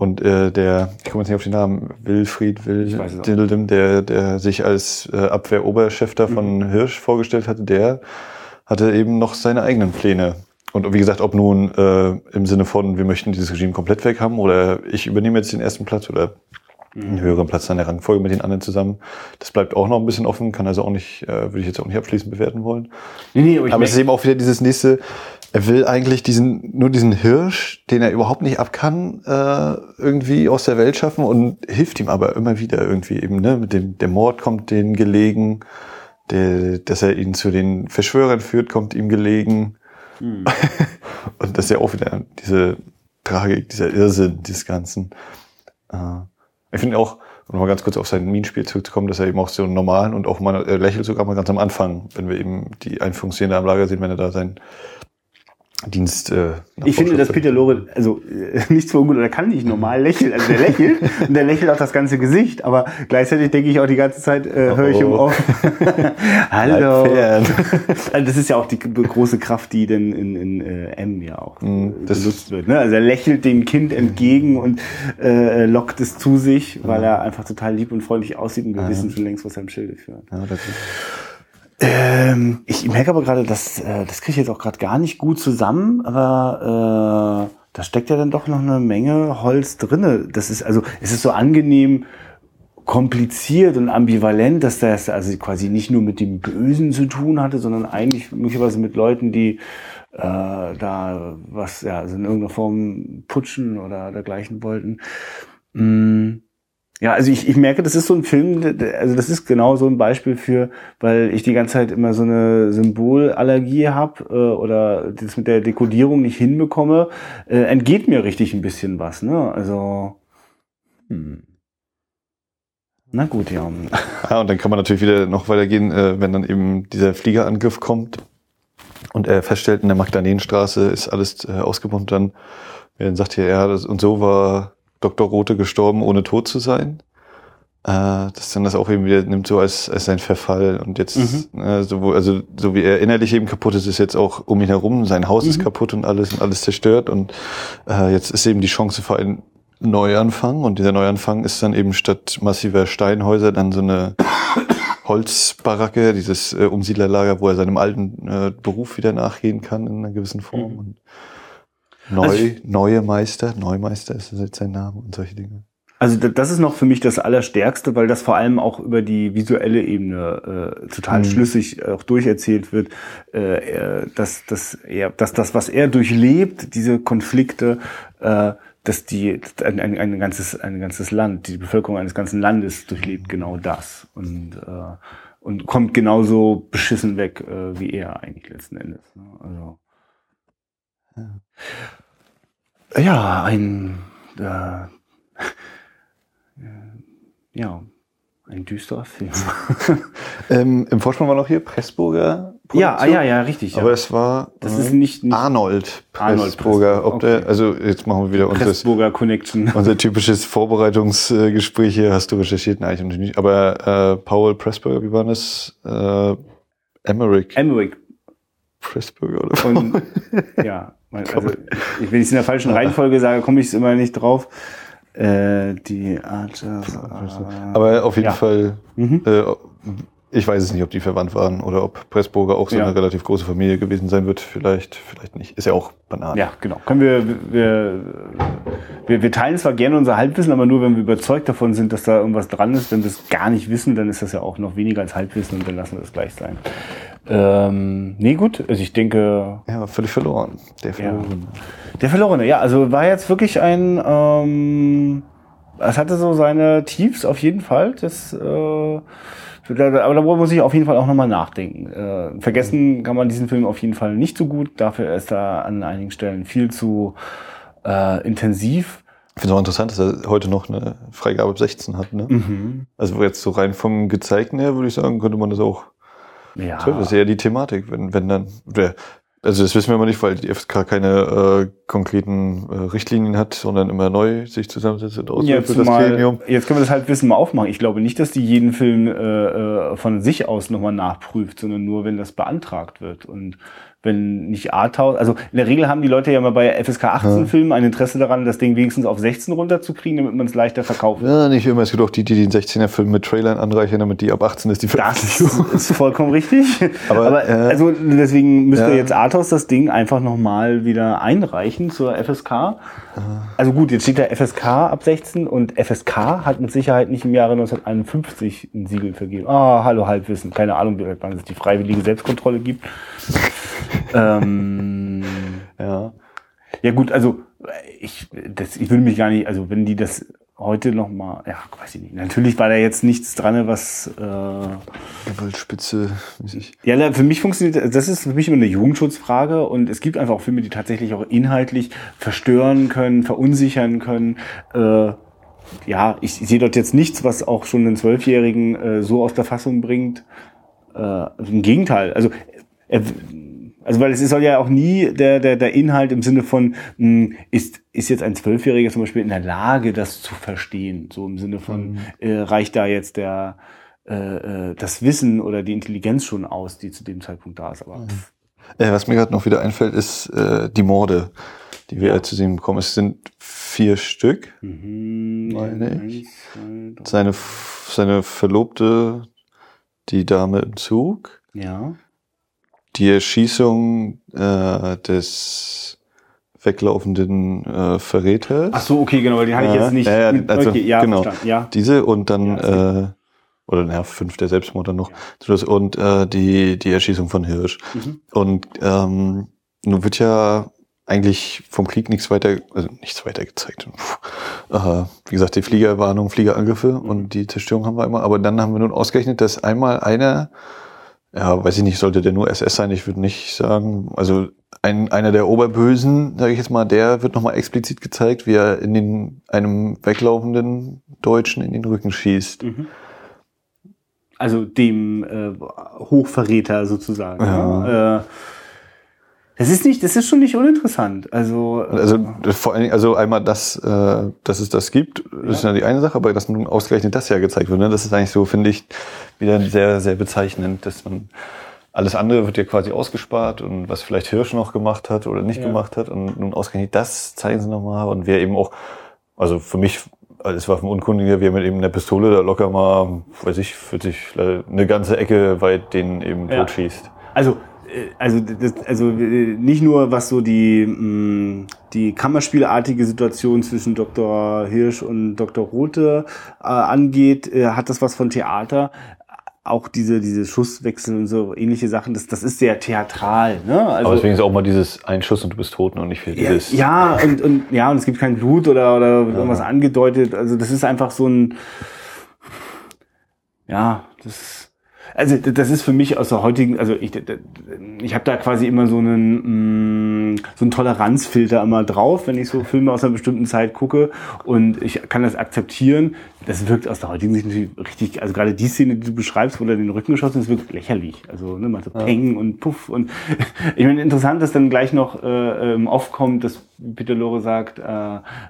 Und äh, der, ich komme jetzt nicht auf den Namen, Wilfried Will, der, der sich als äh, Abwehroberchef da von mhm. Hirsch vorgestellt hatte, der hatte eben noch seine eigenen Pläne. Und wie gesagt, ob nun äh, im Sinne von, wir möchten dieses Regime komplett weg haben oder ich übernehme jetzt den ersten Platz oder einen höheren Platz an der Rangfolge mit den anderen zusammen. Das bleibt auch noch ein bisschen offen, kann also auch nicht, äh, würde ich jetzt auch nicht abschließend bewerten wollen. Nee, nee, aber, aber es ist eben auch wieder dieses nächste, er will eigentlich diesen, nur diesen Hirsch, den er überhaupt nicht ab kann, äh, irgendwie aus der Welt schaffen und hilft ihm aber immer wieder irgendwie eben, ne, mit dem, der Mord kommt denen gelegen, der, dass er ihn zu den Verschwörern führt, kommt ihm gelegen. Mhm. <laughs> und das ist ja auch wieder diese Tragik, dieser Irrsinn des Ganzen. Äh, ich finde auch, um mal ganz kurz auf sein Minenspiel zurückzukommen, dass er eben auch so normalen und auch mal er lächelt sogar mal ganz am Anfang, wenn wir eben die Einführungsszene am Lager sehen, wenn er da sein Dienst. Äh, ich finde, dass Peter Lore, also äh, nichts für ungut, er kann nicht normal lächeln. Also der lächelt <laughs> und der lächelt auch das ganze Gesicht, aber gleichzeitig denke ich auch die ganze Zeit, äh, höre ich ihm auf. <laughs> Hallo. <laughs> also das ist ja auch die große Kraft, die denn in, in äh, M ja auch mm, benutzt wird. Ne? Also er lächelt dem Kind entgegen und äh, lockt es zu sich, weil er einfach total lieb und freundlich aussieht und wir ja. wissen schon längst, was er im Schilde führt. Ja, das ist ähm, ich merke aber gerade, dass äh, das kriege ich jetzt auch gerade gar nicht gut zusammen, aber äh, da steckt ja dann doch noch eine Menge Holz drinne. Das ist also, es ist so angenehm kompliziert und ambivalent, dass das also quasi nicht nur mit dem Bösen zu tun hatte, sondern eigentlich möglicherweise mit Leuten, die äh, da was ja also in irgendeiner Form putschen oder dergleichen wollten. Mm. Ja, also ich, ich merke, das ist so ein Film, also das ist genau so ein Beispiel für, weil ich die ganze Zeit immer so eine Symbolallergie habe äh, oder das mit der Dekodierung nicht hinbekomme, äh, entgeht mir richtig ein bisschen was. Ne? Also hm. Na gut, ja. Ja, und dann kann man natürlich wieder noch weitergehen, äh, wenn dann eben dieser Fliegerangriff kommt und er feststellt, in der Magdalenenstraße ist alles äh, ausgebombt, dann, dann sagt hier, ja, das, und so war Dr. Rote gestorben, ohne tot zu sein. Äh, das dann das auch eben wieder nimmt so als, als sein Verfall. Und jetzt, mhm. äh, so, also so wie er innerlich eben kaputt ist, ist jetzt auch um ihn herum, sein Haus mhm. ist kaputt und alles und alles zerstört. Und äh, jetzt ist eben die Chance für einen Neuanfang. Und dieser Neuanfang ist dann eben statt massiver Steinhäuser dann so eine <coughs> Holzbaracke, dieses äh, Umsiedlerlager, wo er seinem alten äh, Beruf wieder nachgehen kann in einer gewissen Form. Mhm. Und Neu, also ich, neue Meister, Neumeister ist jetzt sein Name und solche Dinge. Also das ist noch für mich das Allerstärkste, weil das vor allem auch über die visuelle Ebene äh, total mhm. schlüssig auch durcherzählt wird, äh, dass, dass, er, dass das, was er durchlebt, diese Konflikte, äh, dass die ein, ein, ein ganzes ein ganzes Land, die Bevölkerung eines ganzen Landes durchlebt genau das und äh, und kommt genauso beschissen weg äh, wie er eigentlich letzten Endes. Ne? Also ja. Ja, ein äh, ja, ein düsterer Film. <laughs> ähm, Im Vorspann war noch hier Pressburger. Ja, ah, ja, ja, richtig. Aber es war das ist nicht, nicht Arnold Pressburger. Ob okay. der, also jetzt machen wir wieder unser, Connection. <laughs> unser typisches Vorbereitungsgespräch hier. Hast du recherchiert? Nein, ich nicht. Aber äh, Paul Pressburger, wie war das? Äh, Emmerich. Emmerich. Pressburger oder? Und, <laughs> ja, also, ich, wenn ich es in der falschen Reihenfolge sage, komme ich immer nicht drauf. Äh, die Art. Äh, Aber auf jeden ja. Fall, mhm. äh, ich weiß es nicht, ob die verwandt waren oder ob Pressburger auch so ja. eine relativ große Familie gewesen sein wird. Vielleicht, vielleicht nicht. Ist ja auch banal. Ja, genau. Können wir, wir, wir, wir teilen zwar gerne unser Halbwissen, aber nur wenn wir überzeugt davon sind, dass da irgendwas dran ist. Wenn wir es gar nicht wissen, dann ist das ja auch noch weniger als Halbwissen und dann lassen wir das gleich sein. Ähm, nee, gut. Also ich denke. Ja, völlig verloren. Der Verlorene. Ja. Der Verlorene, ja. Also war jetzt wirklich ein. Ähm, es hatte so seine Tiefs auf jeden Fall. Das, äh, aber da muss ich auf jeden Fall auch nochmal nachdenken. Äh, vergessen kann man diesen Film auf jeden Fall nicht so gut. Dafür ist er an einigen Stellen viel zu äh, intensiv. Ich finde es auch interessant, dass er heute noch eine Freigabe ab 16 hat. Ne? Mhm. Also jetzt so rein vom Gezeigten her würde ich sagen, könnte man das auch ja. Das ist ja die Thematik, wenn, wenn dann, also das wissen wir immer nicht, weil die FSK keine äh, konkreten äh, Richtlinien hat, sondern immer neu sich zusammensetzt und auswählt für das Gremium. Jetzt können wir das halt wissen mal aufmachen. Ich glaube nicht, dass die jeden Film äh, äh von sich aus nochmal nachprüft, sondern nur, wenn das beantragt wird. Und wenn nicht Arthouse, also in der Regel haben die Leute ja mal bei FSK 18 Filmen ein Interesse daran, das Ding wenigstens auf 16 runterzukriegen, damit man es leichter verkauft. Ja, nicht immer. Es gibt auch die, die den 16er Film mit Trailern anreichern, damit die ab 18 ist, die Das ist vollkommen richtig. <laughs> Aber, Aber äh, also deswegen müsste ja. jetzt Arthouse das Ding einfach nochmal wieder einreichen zur FSK. Also gut, jetzt steht da FSK ab 16 und FSK hat mit Sicherheit nicht im Jahre 1951 ein Siegel vergeben. Ah, hallo Halbwissen. Keine Ahnung, wie wann es die freiwillige Selbstkontrolle gibt. Ähm, <laughs> ja. Ja gut, also ich, das, ich würde mich gar nicht, also wenn die das heute noch mal, ja, weiß ich nicht. Natürlich war da jetzt nichts dran, was äh, Gewaltspitze mäßig. Ja, für mich funktioniert, das ist für mich immer eine Jugendschutzfrage und es gibt einfach auch Filme, die tatsächlich auch inhaltlich verstören können, verunsichern können. Äh, ja, ich, ich sehe dort jetzt nichts, was auch schon einen Zwölfjährigen äh, so aus der Fassung bringt. Äh, Im Gegenteil, also er, also weil es soll ja auch nie der, der, der Inhalt im Sinne von, mh, hm, ist, ist jetzt ein Zwölfjähriger zum Beispiel in der Lage, das zu verstehen? So im Sinne von, mhm. äh, reicht da jetzt der äh, äh, das Wissen oder die Intelligenz schon aus, die zu dem Zeitpunkt da ist. Aber mhm. äh, was mir gerade noch wieder einfällt, ist äh, die Morde, die wir ja. zu sehen bekommen. Es sind vier Stück, mhm. meine ich. Seine, seine Verlobte, die Dame im Zug. Ja die Erschießung äh, des weglaufenden äh, Verräters. Ach so, okay, genau, weil die hatte ich jetzt nicht. Äh, mit, also, okay, ja, genau, ja. Diese und dann ja, äh, oder naja, fünf der Selbstmord dann noch ja. und äh, die die Erschießung von Hirsch. Mhm. Und ähm, nun wird ja eigentlich vom Krieg nichts weiter, also nichts weiter gezeigt. Äh, wie gesagt, die Fliegerwarnung, Fliegerangriffe mhm. und die Zerstörung haben wir immer. Aber dann haben wir nun ausgerechnet, dass einmal einer ja, weiß ich nicht, sollte der nur SS sein? Ich würde nicht sagen. Also ein, einer der Oberbösen, sage ich jetzt mal, der wird nochmal explizit gezeigt, wie er in den einem weglaufenden Deutschen in den Rücken schießt. Mhm. Also dem äh, Hochverräter sozusagen. Ja. Ne? Äh, das ist nicht, das ist schon nicht uninteressant. Also, also vor allen Dingen, also einmal das, äh, dass es das gibt, ja. ist ja die eine Sache, aber dass nun ausgerechnet das ja gezeigt wird, ne? das ist eigentlich so, finde ich, wieder sehr, sehr bezeichnend, dass man alles andere wird ja quasi ausgespart und was vielleicht Hirsch noch gemacht hat oder nicht ja. gemacht hat und nun ausgerechnet das zeigen sie nochmal und wer eben auch, also für mich als Waffenunkundiger, wir mit eben einer Pistole da locker mal, weiß ich, 40, eine ganze Ecke weit den eben ja. totschießt. Also äh, also, das, also äh, nicht nur was so die, mh, mm, die Kammerspielartige Situation zwischen Dr. Hirsch und Dr. Rote äh, angeht, äh, hat das was von Theater. Auch diese, diese Schusswechsel und so ähnliche Sachen, das, das ist sehr theatral. Ne? Also, Aber deswegen ist auch mal dieses ein Schuss und du bist tot und nicht viel dieses. Ja, und, und ja, und es gibt kein Blut oder, oder ja. irgendwas angedeutet. Also das ist einfach so ein ja, das also das ist für mich aus der heutigen, also ich, ich habe da quasi immer so einen, mm, so einen Toleranzfilter immer drauf, wenn ich so Filme aus einer bestimmten Zeit gucke und ich kann das akzeptieren. Das wirkt aus der heutigen Sicht natürlich richtig, also gerade die Szene, die du beschreibst, wo er den Rücken geschossen ist, wirkt lächerlich. Also ne, man so ja. Peng und Puff und <laughs> ich meine interessant, dass dann gleich noch äh, ähm, aufkommt, dass Peter Lore sagt, äh,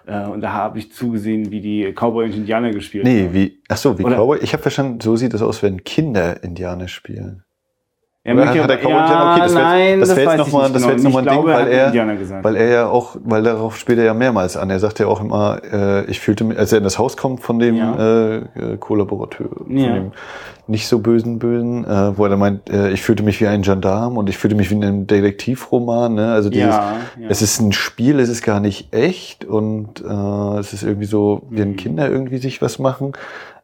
äh, und da habe ich zugesehen, wie die Cowboy und Indianer gespielt nee, haben. Nee, wie, ach so, wie Oder, Cowboy? Ich habe verstanden, so sieht es aus, wenn Kinder Indianer spielen. Ja, Oder hat, hat der Cowboy ja, Indianer, okay, das wäre das wär jetzt nochmal das wär jetzt noch mal ein Ding, weil er, weil er ja auch, weil darauf spielt er ja mehrmals an. Er sagt ja auch immer, äh, ich fühlte mich, als er in das Haus kommt von dem ja. äh, Kollaborateur, von ja. dem nicht so bösen Bösen, äh, wo er dann meint, äh, ich fühlte mich wie ein Gendarm und ich fühlte mich wie in einem Detektivroman. Ne? Also dieses, ja, es ist ein Spiel, es ist gar nicht echt und äh, es ist irgendwie so, wie ein mhm. Kinder irgendwie sich was machen.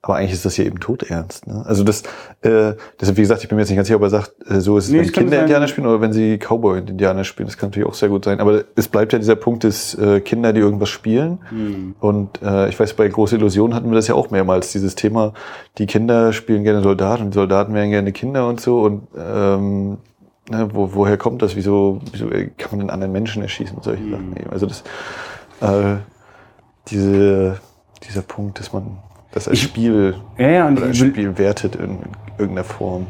Aber eigentlich ist das hier eben todernst. Ne? Also das, äh, deshalb wie gesagt, ich bin mir jetzt nicht ganz sicher, ob er sagt, äh, so ist es, nee, wenn Kinder Indianer spielen oder wenn sie Cowboy Indianer spielen. Das kann natürlich auch sehr gut sein. Aber es bleibt ja dieser Punkt des äh, Kinder, die irgendwas spielen. Mhm. Und äh, ich weiß, bei Große Illusion hatten wir das ja auch mehrmals, dieses Thema, die Kinder spielen gerne Soldaten und die Soldaten wären gerne Kinder und so. Und ähm, ne, wo, woher kommt das? Wieso, wieso kann man den anderen Menschen erschießen und solche mhm. Sachen? Also das, äh, diese, dieser Punkt, dass man das als Spiel, ja, ja, oder als Spiel wertet in, irgendeiner Form.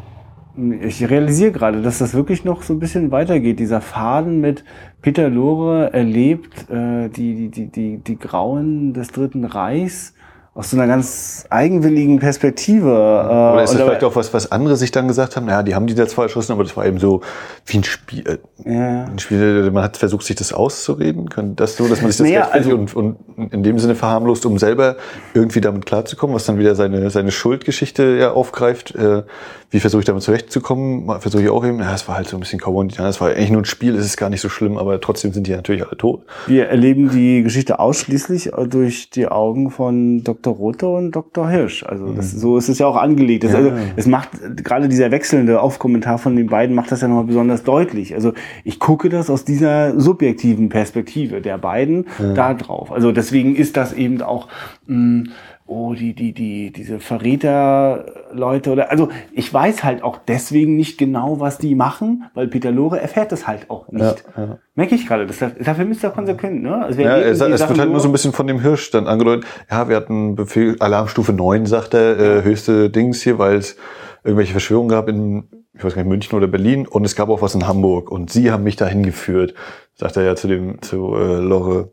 Ich realisiere gerade, dass das wirklich noch so ein bisschen weitergeht. Dieser Faden mit Peter Lore erlebt äh, die, die, die, die, die Grauen des Dritten Reichs aus so einer ganz eigenwilligen Perspektive. Äh, Oder ist das vielleicht auch was, was andere sich dann gesagt haben? Naja, die haben die da zwar erschossen, aber das war eben so wie ein Spiel. Äh, ja. Ein Spiel, man hat versucht, sich das auszureden. Kann das so, dass man sich das naja, also, und, und in dem Sinne verharmlost, um selber irgendwie damit klarzukommen, was dann wieder seine, seine Schuldgeschichte ja aufgreift. Äh, wie versuche ich damit zurechtzukommen? Versuche ich auch eben, ja, es war halt so ein bisschen Cowboy ja, es war eigentlich nur ein Spiel, es ist gar nicht so schlimm, aber trotzdem sind die natürlich alle tot. Wir erleben die Geschichte ausschließlich durch die Augen von Dr. Rothe und Dr. Hirsch. Also das, mhm. so ist es ja auch angelegt. Das, ja. also, es macht gerade dieser wechselnde Aufkommentar von den beiden macht das ja nochmal besonders deutlich. Also ich gucke das aus dieser subjektiven Perspektive der beiden ja. da drauf. Also deswegen ist das eben auch mh, oh, die, die, die, diese Verräter-Leute oder, also ich weiß halt auch deswegen nicht genau, was die machen, weil Peter Lore erfährt das halt auch nicht. Ja, ja. Merke ich gerade, das, dafür müsste er konsequent, ne? Also ja, es, es wird halt nur so ein bisschen von dem Hirsch dann angedeutet, ja, wir hatten Befehl, Alarmstufe 9, sagt er, äh, höchste Dings hier, weil es irgendwelche Verschwörungen gab in, ich weiß gar nicht, München oder Berlin und es gab auch was in Hamburg und sie haben mich dahin geführt, sagt er ja zu dem, zu äh, Lore,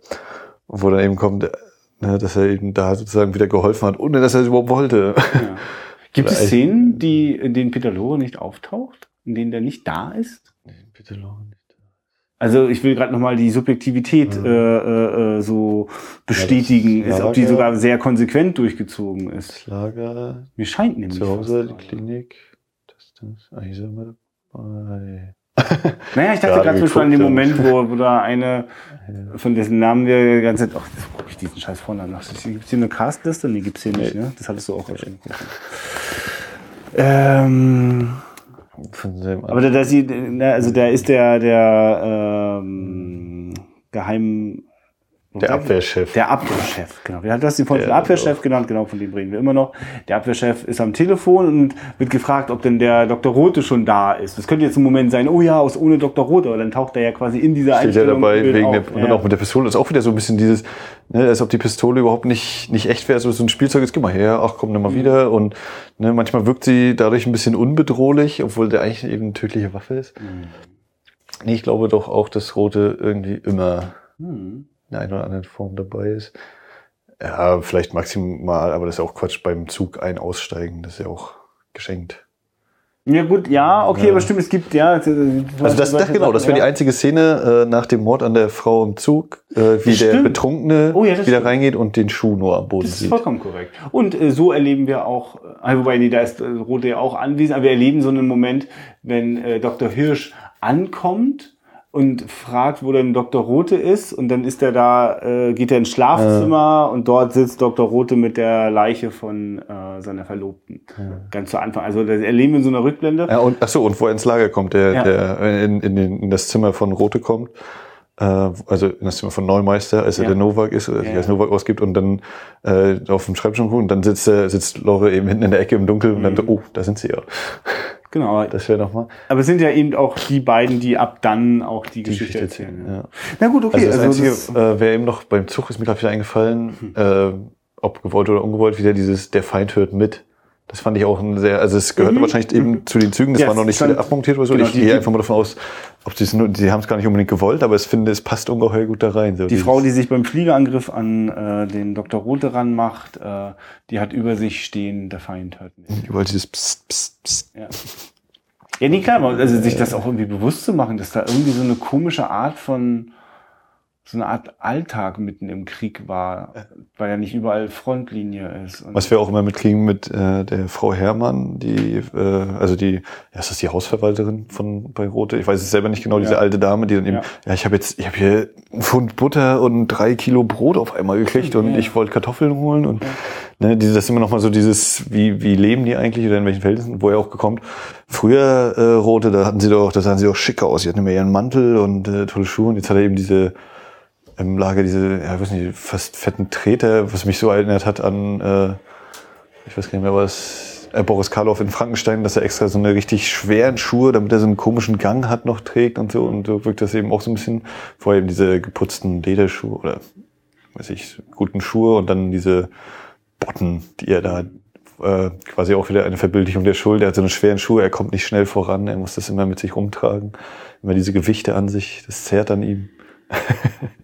wo dann eben kommt, ne, dass er eben da sozusagen wieder geholfen hat, ohne dass er es überhaupt wollte. Ja. <laughs> Gibt es Szenen, die, in denen Peter Lore nicht auftaucht? In denen der nicht da ist? Nee, Peter Lore nicht. Also ich will gerade nochmal die Subjektivität ja. äh, äh, so bestätigen, ja, ist, ob die sogar sehr konsequent durchgezogen ist. Lager. Mir scheint nämlich. Zu Hause, die Klinik. Das, das, eigentlich sind wir dabei. <laughs> naja, ich dachte gerade zum Beispiel an den Moment, wo, wo da eine, von dessen Namen wir die ganze Zeit, ach, guck ich diesen scheiß Vornamen nach. Gibt es hier eine Castliste? Nee, gibt's hier nicht, ne? Das hattest du auch wahrscheinlich. Ähm, aber da, da sie, also da ist der, der ähm, Geheim der Abwehrchef. Der Abwehrchef, genau. Wir hatten das vorhin den Abwehrchef genannt, genau, von dem reden wir immer noch. Der Abwehrchef ist am Telefon und wird gefragt, ob denn der Dr. Rote schon da ist. Das könnte jetzt ein Moment sein, oh ja, aus ohne Dr. Rote, aber dann taucht er ja quasi in dieser Steht Einstellung. Steht ja dabei, wegen auf. der, und dann auch mit der Pistole. Das ist auch wieder so ein bisschen dieses, ne, als ob die Pistole überhaupt nicht, nicht echt wäre, so ein Spielzeug ist, geh mal her, ach komm, nimm mal mhm. wieder. Und ne, manchmal wirkt sie dadurch ein bisschen unbedrohlich, obwohl der eigentlich eben eine tödliche Waffe ist. Mhm. Nee, ich glaube doch auch, dass Rote irgendwie immer mhm in einer oder anderen Form dabei ist. Ja, vielleicht maximal, aber das ist auch Quatsch beim Zug ein aussteigen, das ist ja auch geschenkt. Ja gut, ja, okay, ja. aber stimmt, es gibt ja. Also das, das genau, das wäre die einzige Szene äh, nach dem Mord an der Frau im Zug, äh, wie stimmt. der Betrunkene oh, ja, wieder stimmt. reingeht und den Schuh nur am Boden sieht. Das ist sieht. vollkommen korrekt. Und äh, so erleben wir auch, äh, wobei nee, da ist äh, Rote ja auch anwesend, aber wir erleben so einen Moment, wenn äh, Dr. Hirsch ankommt und fragt, wo denn Dr. Rote ist. Und dann ist er da, äh, geht er ins Schlafzimmer ja. und dort sitzt Dr. Rote mit der Leiche von äh, seiner Verlobten. Ja. Ganz zu Anfang. Also das erleben wir in so einer Rückblende. Ja, und, ach so, und wo er ins Lager kommt, der, ja. der in, in, in das Zimmer von Rote kommt. Äh, also in das Zimmer von Neumeister, als er der Novak ist, oder sich als Novak ausgibt und dann äh, auf dem Schreibtisch und dann sitzt, äh, sitzt Lore eben hinten in der Ecke im Dunkeln mhm. und dann, mhm. oh, da sind sie ja. Genau. Das wäre doch mal. Aber es sind ja eben auch die beiden, die ab dann auch die, die Geschichte, Geschichte, erzählen. Ja. Na gut, okay. Also das also Einzige, äh, wäre eben noch beim Zug ist mir gerade wieder eingefallen, hm. äh, ob gewollt oder ungewollt, wieder dieses der Feind hört mit. Das fand ich auch ein sehr, also es gehörte mhm. wahrscheinlich eben mhm. zu den Zügen, das ja, war noch nicht abmontiert oder so. Genau, ich gehe einfach mal davon aus, ob sie es nur, sie haben es gar nicht unbedingt gewollt, aber ich finde, es passt ungeheuer gut da rein. So die Frau, die sich beim Fliegerangriff an äh, den Dr. Rote ranmacht, äh, die hat über sich stehen, der Feind hört mit. Überall dieses Psst, Psst, Psst. Ja. Ja, nee, klar, also sich das auch irgendwie bewusst zu machen, dass da irgendwie so eine komische Art von so eine Art Alltag mitten im Krieg war, weil ja nicht überall Frontlinie ist. Was wir auch immer mitkriegen mit äh, der Frau Herrmann, die, äh, also die, ja, ist das die Hausverwalterin von bei Rote? Ich weiß es selber nicht genau, diese ja. alte Dame, die dann eben, ja, ja ich habe jetzt, ich habe hier einen Pfund Butter und drei Kilo Brot auf einmal gekriegt und ja. ich wollte Kartoffeln holen und ne, das ist immer noch mal so dieses, wie, wie leben die eigentlich oder in welchen Verhältnissen, wo er auch gekommen. Früher äh, Rote, da hatten sie doch, da sahen sie auch schicker aus. Sie hatten immer ihren Mantel und äh, tolle Schuhe und jetzt hat er eben diese im Lager diese, ja, ich weiß nicht, fast fetten Treter, was mich so erinnert hat an, äh, ich weiß gar nicht mehr was, äh, Boris Karloff in Frankenstein, dass er extra so eine richtig schweren Schuhe, damit er so einen komischen Gang hat, noch trägt und so. Und so wirkt das eben auch so ein bisschen. Vorher eben diese geputzten Lederschuhe oder, weiß ich, guten Schuhe und dann diese Botten, die er da äh, quasi auch wieder eine Verbildlichung der Schuld. Er hat so eine schweren Schuhe, er kommt nicht schnell voran, er muss das immer mit sich rumtragen. Immer diese Gewichte an sich, das zerrt an ihm. <laughs>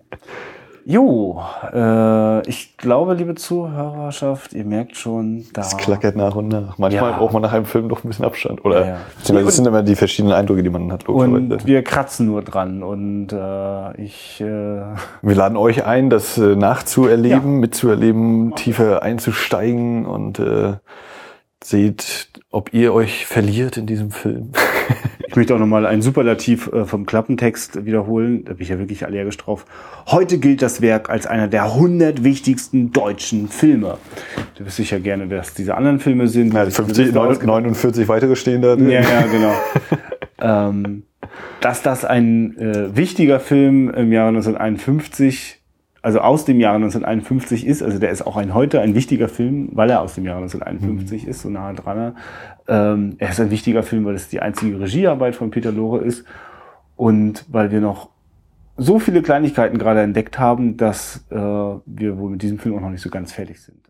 Jo, äh, ich glaube, liebe Zuhörerschaft, ihr merkt schon, da. Es klackert nach und nach. Manchmal ja. braucht man nach einem Film noch ein bisschen Abstand. Oder ja, ja. das sind immer die verschiedenen Eindrücke, die man hat. Und wir kratzen nur dran. Und äh, ich. Äh wir laden euch ein, das äh, nachzuerleben, ja. mitzuerleben, tiefer einzusteigen und äh, seht, ob ihr euch verliert in diesem Film. <laughs> ich möchte auch nochmal ein Superlativ äh, vom Klappentext wiederholen. Da bin ich ja wirklich allergisch drauf. Heute gilt das Werk als einer der 100 wichtigsten deutschen Filme. Du wüsste ich ja gerne, dass diese anderen Filme sind. Ja, 50, 49 weitere stehen da. Ja, ja, genau. <laughs> ähm, dass das ein äh, wichtiger Film im Jahre 1951 also aus dem Jahre 1951 ist, also der ist auch ein heute ein wichtiger Film, weil er aus dem Jahre 1951 mhm. ist, so nah dran. Ähm, er ist ein wichtiger Film, weil es die einzige Regiearbeit von Peter Lore ist und weil wir noch so viele Kleinigkeiten gerade entdeckt haben, dass äh, wir wohl mit diesem Film auch noch nicht so ganz fertig sind.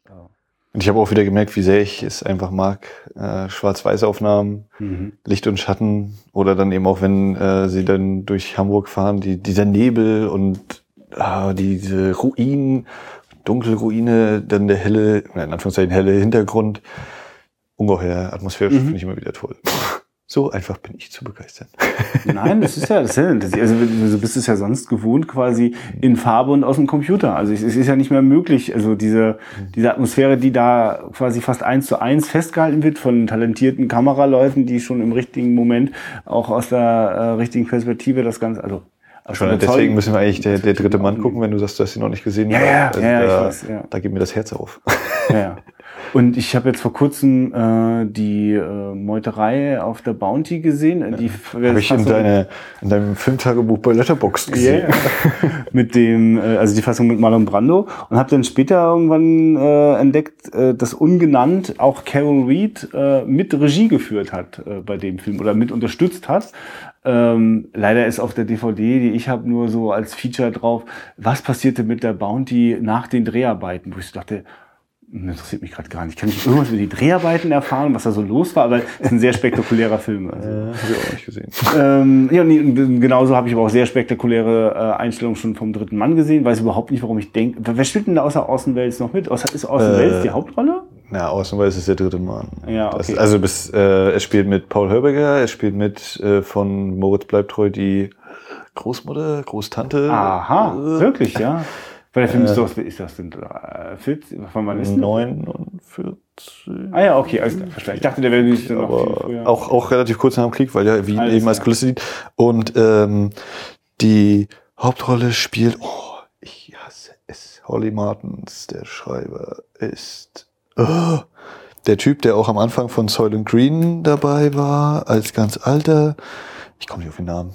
Und ich habe auch wieder gemerkt, wie sehr ich es einfach mag. Äh, Schwarz-Weiß-Aufnahmen, mhm. Licht und Schatten oder dann eben auch, wenn äh, sie dann durch Hamburg fahren, die, dieser Nebel und ah, diese Ruinen, dunkle Ruine, dann der helle, in Anführungszeichen helle Hintergrund. Ungeheuer atmosphärisch mhm. finde ich immer wieder toll. <laughs> So einfach bin ich zu begeistern. Nein, das ist ja, das ist ja also du bist es ja sonst gewohnt quasi in Farbe und aus dem Computer. Also es ist ja nicht mehr möglich, also diese, diese Atmosphäre, die da quasi fast eins zu eins festgehalten wird von talentierten Kameraleuten, die schon im richtigen Moment auch aus der äh, richtigen Perspektive das Ganze, also Schon deswegen müssen wir eigentlich der, der dritte Mann gucken, wenn du sagst, du hast ihn noch nicht gesehen. Ja, ja, also ja, da, ich weiß, ja. Da geht mir das Herz auf. Ja, ja. <laughs> Und ich habe jetzt vor kurzem äh, die äh, Meuterei auf der Bounty gesehen. Ja. Die habe ich in, deine, in deinem Filmtagebuch bei Letterboxd gesehen. Yeah. <laughs> mit dem, äh, also die Fassung mit Marlon Brando und habe dann später irgendwann äh, entdeckt, äh, dass ungenannt auch Carol Reed äh, mit Regie geführt hat äh, bei dem Film oder mit unterstützt hat. Ähm, leider ist auf der DVD, die ich habe, nur so als Feature drauf, was passierte mit der Bounty nach den Dreharbeiten, wo ich dachte, das interessiert mich gerade gar nicht. Kann ich irgendwas über die Dreharbeiten erfahren, was da so los war? Aber es ist ein sehr spektakulärer Film. Also. Äh, habe ich auch nicht gesehen. Ähm, ja, und genauso habe ich aber auch sehr spektakuläre äh, Einstellungen schon vom dritten Mann gesehen. Weiß überhaupt nicht, warum ich denke. Wer spielt denn da außer Außenwelt noch mit? Ist Außenwelt äh, die Hauptrolle? Ja, Außenwelt ist der dritte Mann. Ja, okay. Das, also bis, äh, es spielt mit Paul Hörberger, es spielt mit äh, von Moritz Bleibtreu die Großmutter, Großtante. Aha, wirklich, ja. Weil der Film ist, doch, ist das denn 40? Von wann ist 49. Ah ja, okay, alles klar. Ich dachte, der wäre nicht so noch viel früher. Auch, auch relativ kurz nach dem Krieg, weil ja Wien alles eben als Kulisse dient. Und ähm, die Hauptrolle spielt, oh, ich hasse es, Holly Martins, der Schreiber, ist oh, der Typ, der auch am Anfang von Soylent Green dabei war, als ganz alter. Ich komme nicht auf den Namen.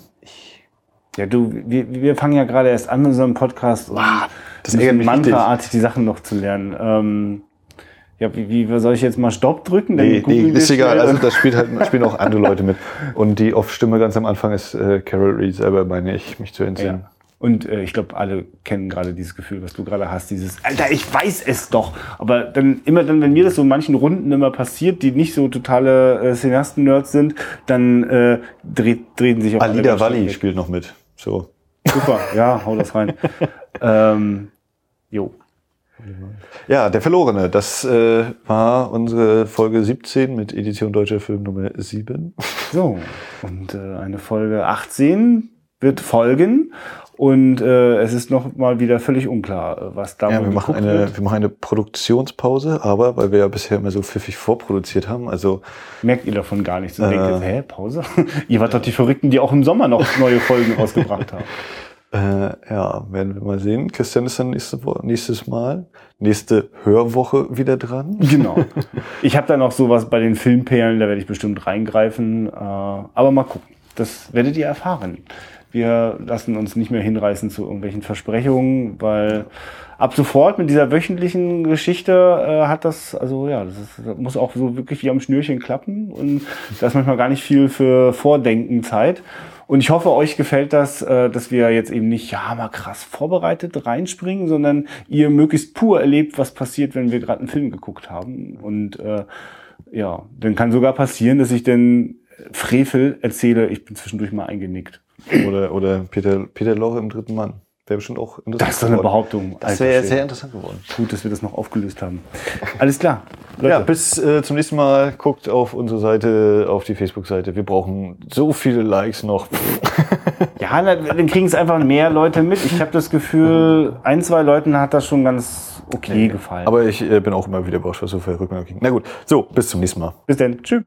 Ja, du, wir, wir fangen ja gerade erst an mit unserem Podcast und ah, das ist mantraartig die Sachen noch zu lernen. Ähm, ja, wie, wie soll ich jetzt mal Stopp drücken? Nee, nee ist egal. Also da spielt halt, spielen auch andere Leute mit. Und die Off-Stimme ganz am Anfang ist äh, Carol Reed selber, meine ich, mich zu entsinnen. Ja. Und äh, ich glaube, alle kennen gerade dieses Gefühl, was du gerade hast, dieses, Alter, ich weiß es doch. Aber dann immer dann, wenn mir das so in manchen Runden immer passiert, die nicht so totale äh, Cineasten-Nerds sind, dann äh, dreht, drehen sich auch Alida Walli spielt noch mit. So. Super, <laughs> ja, hau das rein. ähm, jo. Ja, der Verlorene, das äh, war unsere Folge 17 mit Edition Deutscher Film Nummer 7. So, und äh, eine Folge 18 wird folgen. Und äh, es ist noch mal wieder völlig unklar, äh, was da ja, wir machen eine, wird. Wir machen eine Produktionspause, aber weil wir ja bisher immer so pfiffig vorproduziert haben, also merkt ihr davon gar nichts. Und äh, denkt, hä, Pause? <laughs> ihr wart doch die Verrückten, die auch im Sommer noch neue Folgen <laughs> rausgebracht haben. Äh, ja, werden wir mal sehen. Christian ist dann nächste Woche, nächstes Mal, nächste Hörwoche wieder dran. <laughs> Genau. Ich habe dann noch sowas bei den Filmperlen, da werde ich bestimmt reingreifen. Äh, aber mal gucken. Das werdet ihr erfahren. Wir lassen uns nicht mehr hinreißen zu irgendwelchen Versprechungen, weil ab sofort mit dieser wöchentlichen Geschichte äh, hat das, also ja, das, ist, das muss auch so wirklich wie am Schnürchen klappen und da ist manchmal gar nicht viel für Vordenken Zeit. Und ich hoffe, euch gefällt das, äh, dass wir jetzt eben nicht, ja, mal krass vorbereitet reinspringen, sondern ihr möglichst pur erlebt, was passiert, wenn wir gerade einen Film geguckt haben. Und äh, ja, dann kann sogar passieren, dass ich dann Frevel erzähle, ich bin zwischendurch mal eingenickt. Oder, oder Peter, Peter Loch im dritten Mann. Wäre bestimmt auch interessant. Das ist doch eine Behauptung. Das wäre sehr interessant geworden. Gut, dass wir das noch aufgelöst haben. Alles klar. Leute. Ja, bis äh, zum nächsten Mal. Guckt auf unsere Seite, auf die Facebook-Seite. Wir brauchen so viele Likes noch. <laughs> ja, dann kriegen es einfach mehr Leute mit. Ich habe das Gefühl, ein, zwei Leuten hat das schon ganz okay nee, gefallen. Aber ich äh, bin auch immer wieder überrascht, was so viele Rückmeldungen kriegen. Na gut, so, bis zum nächsten Mal. Bis dann. Tschüss.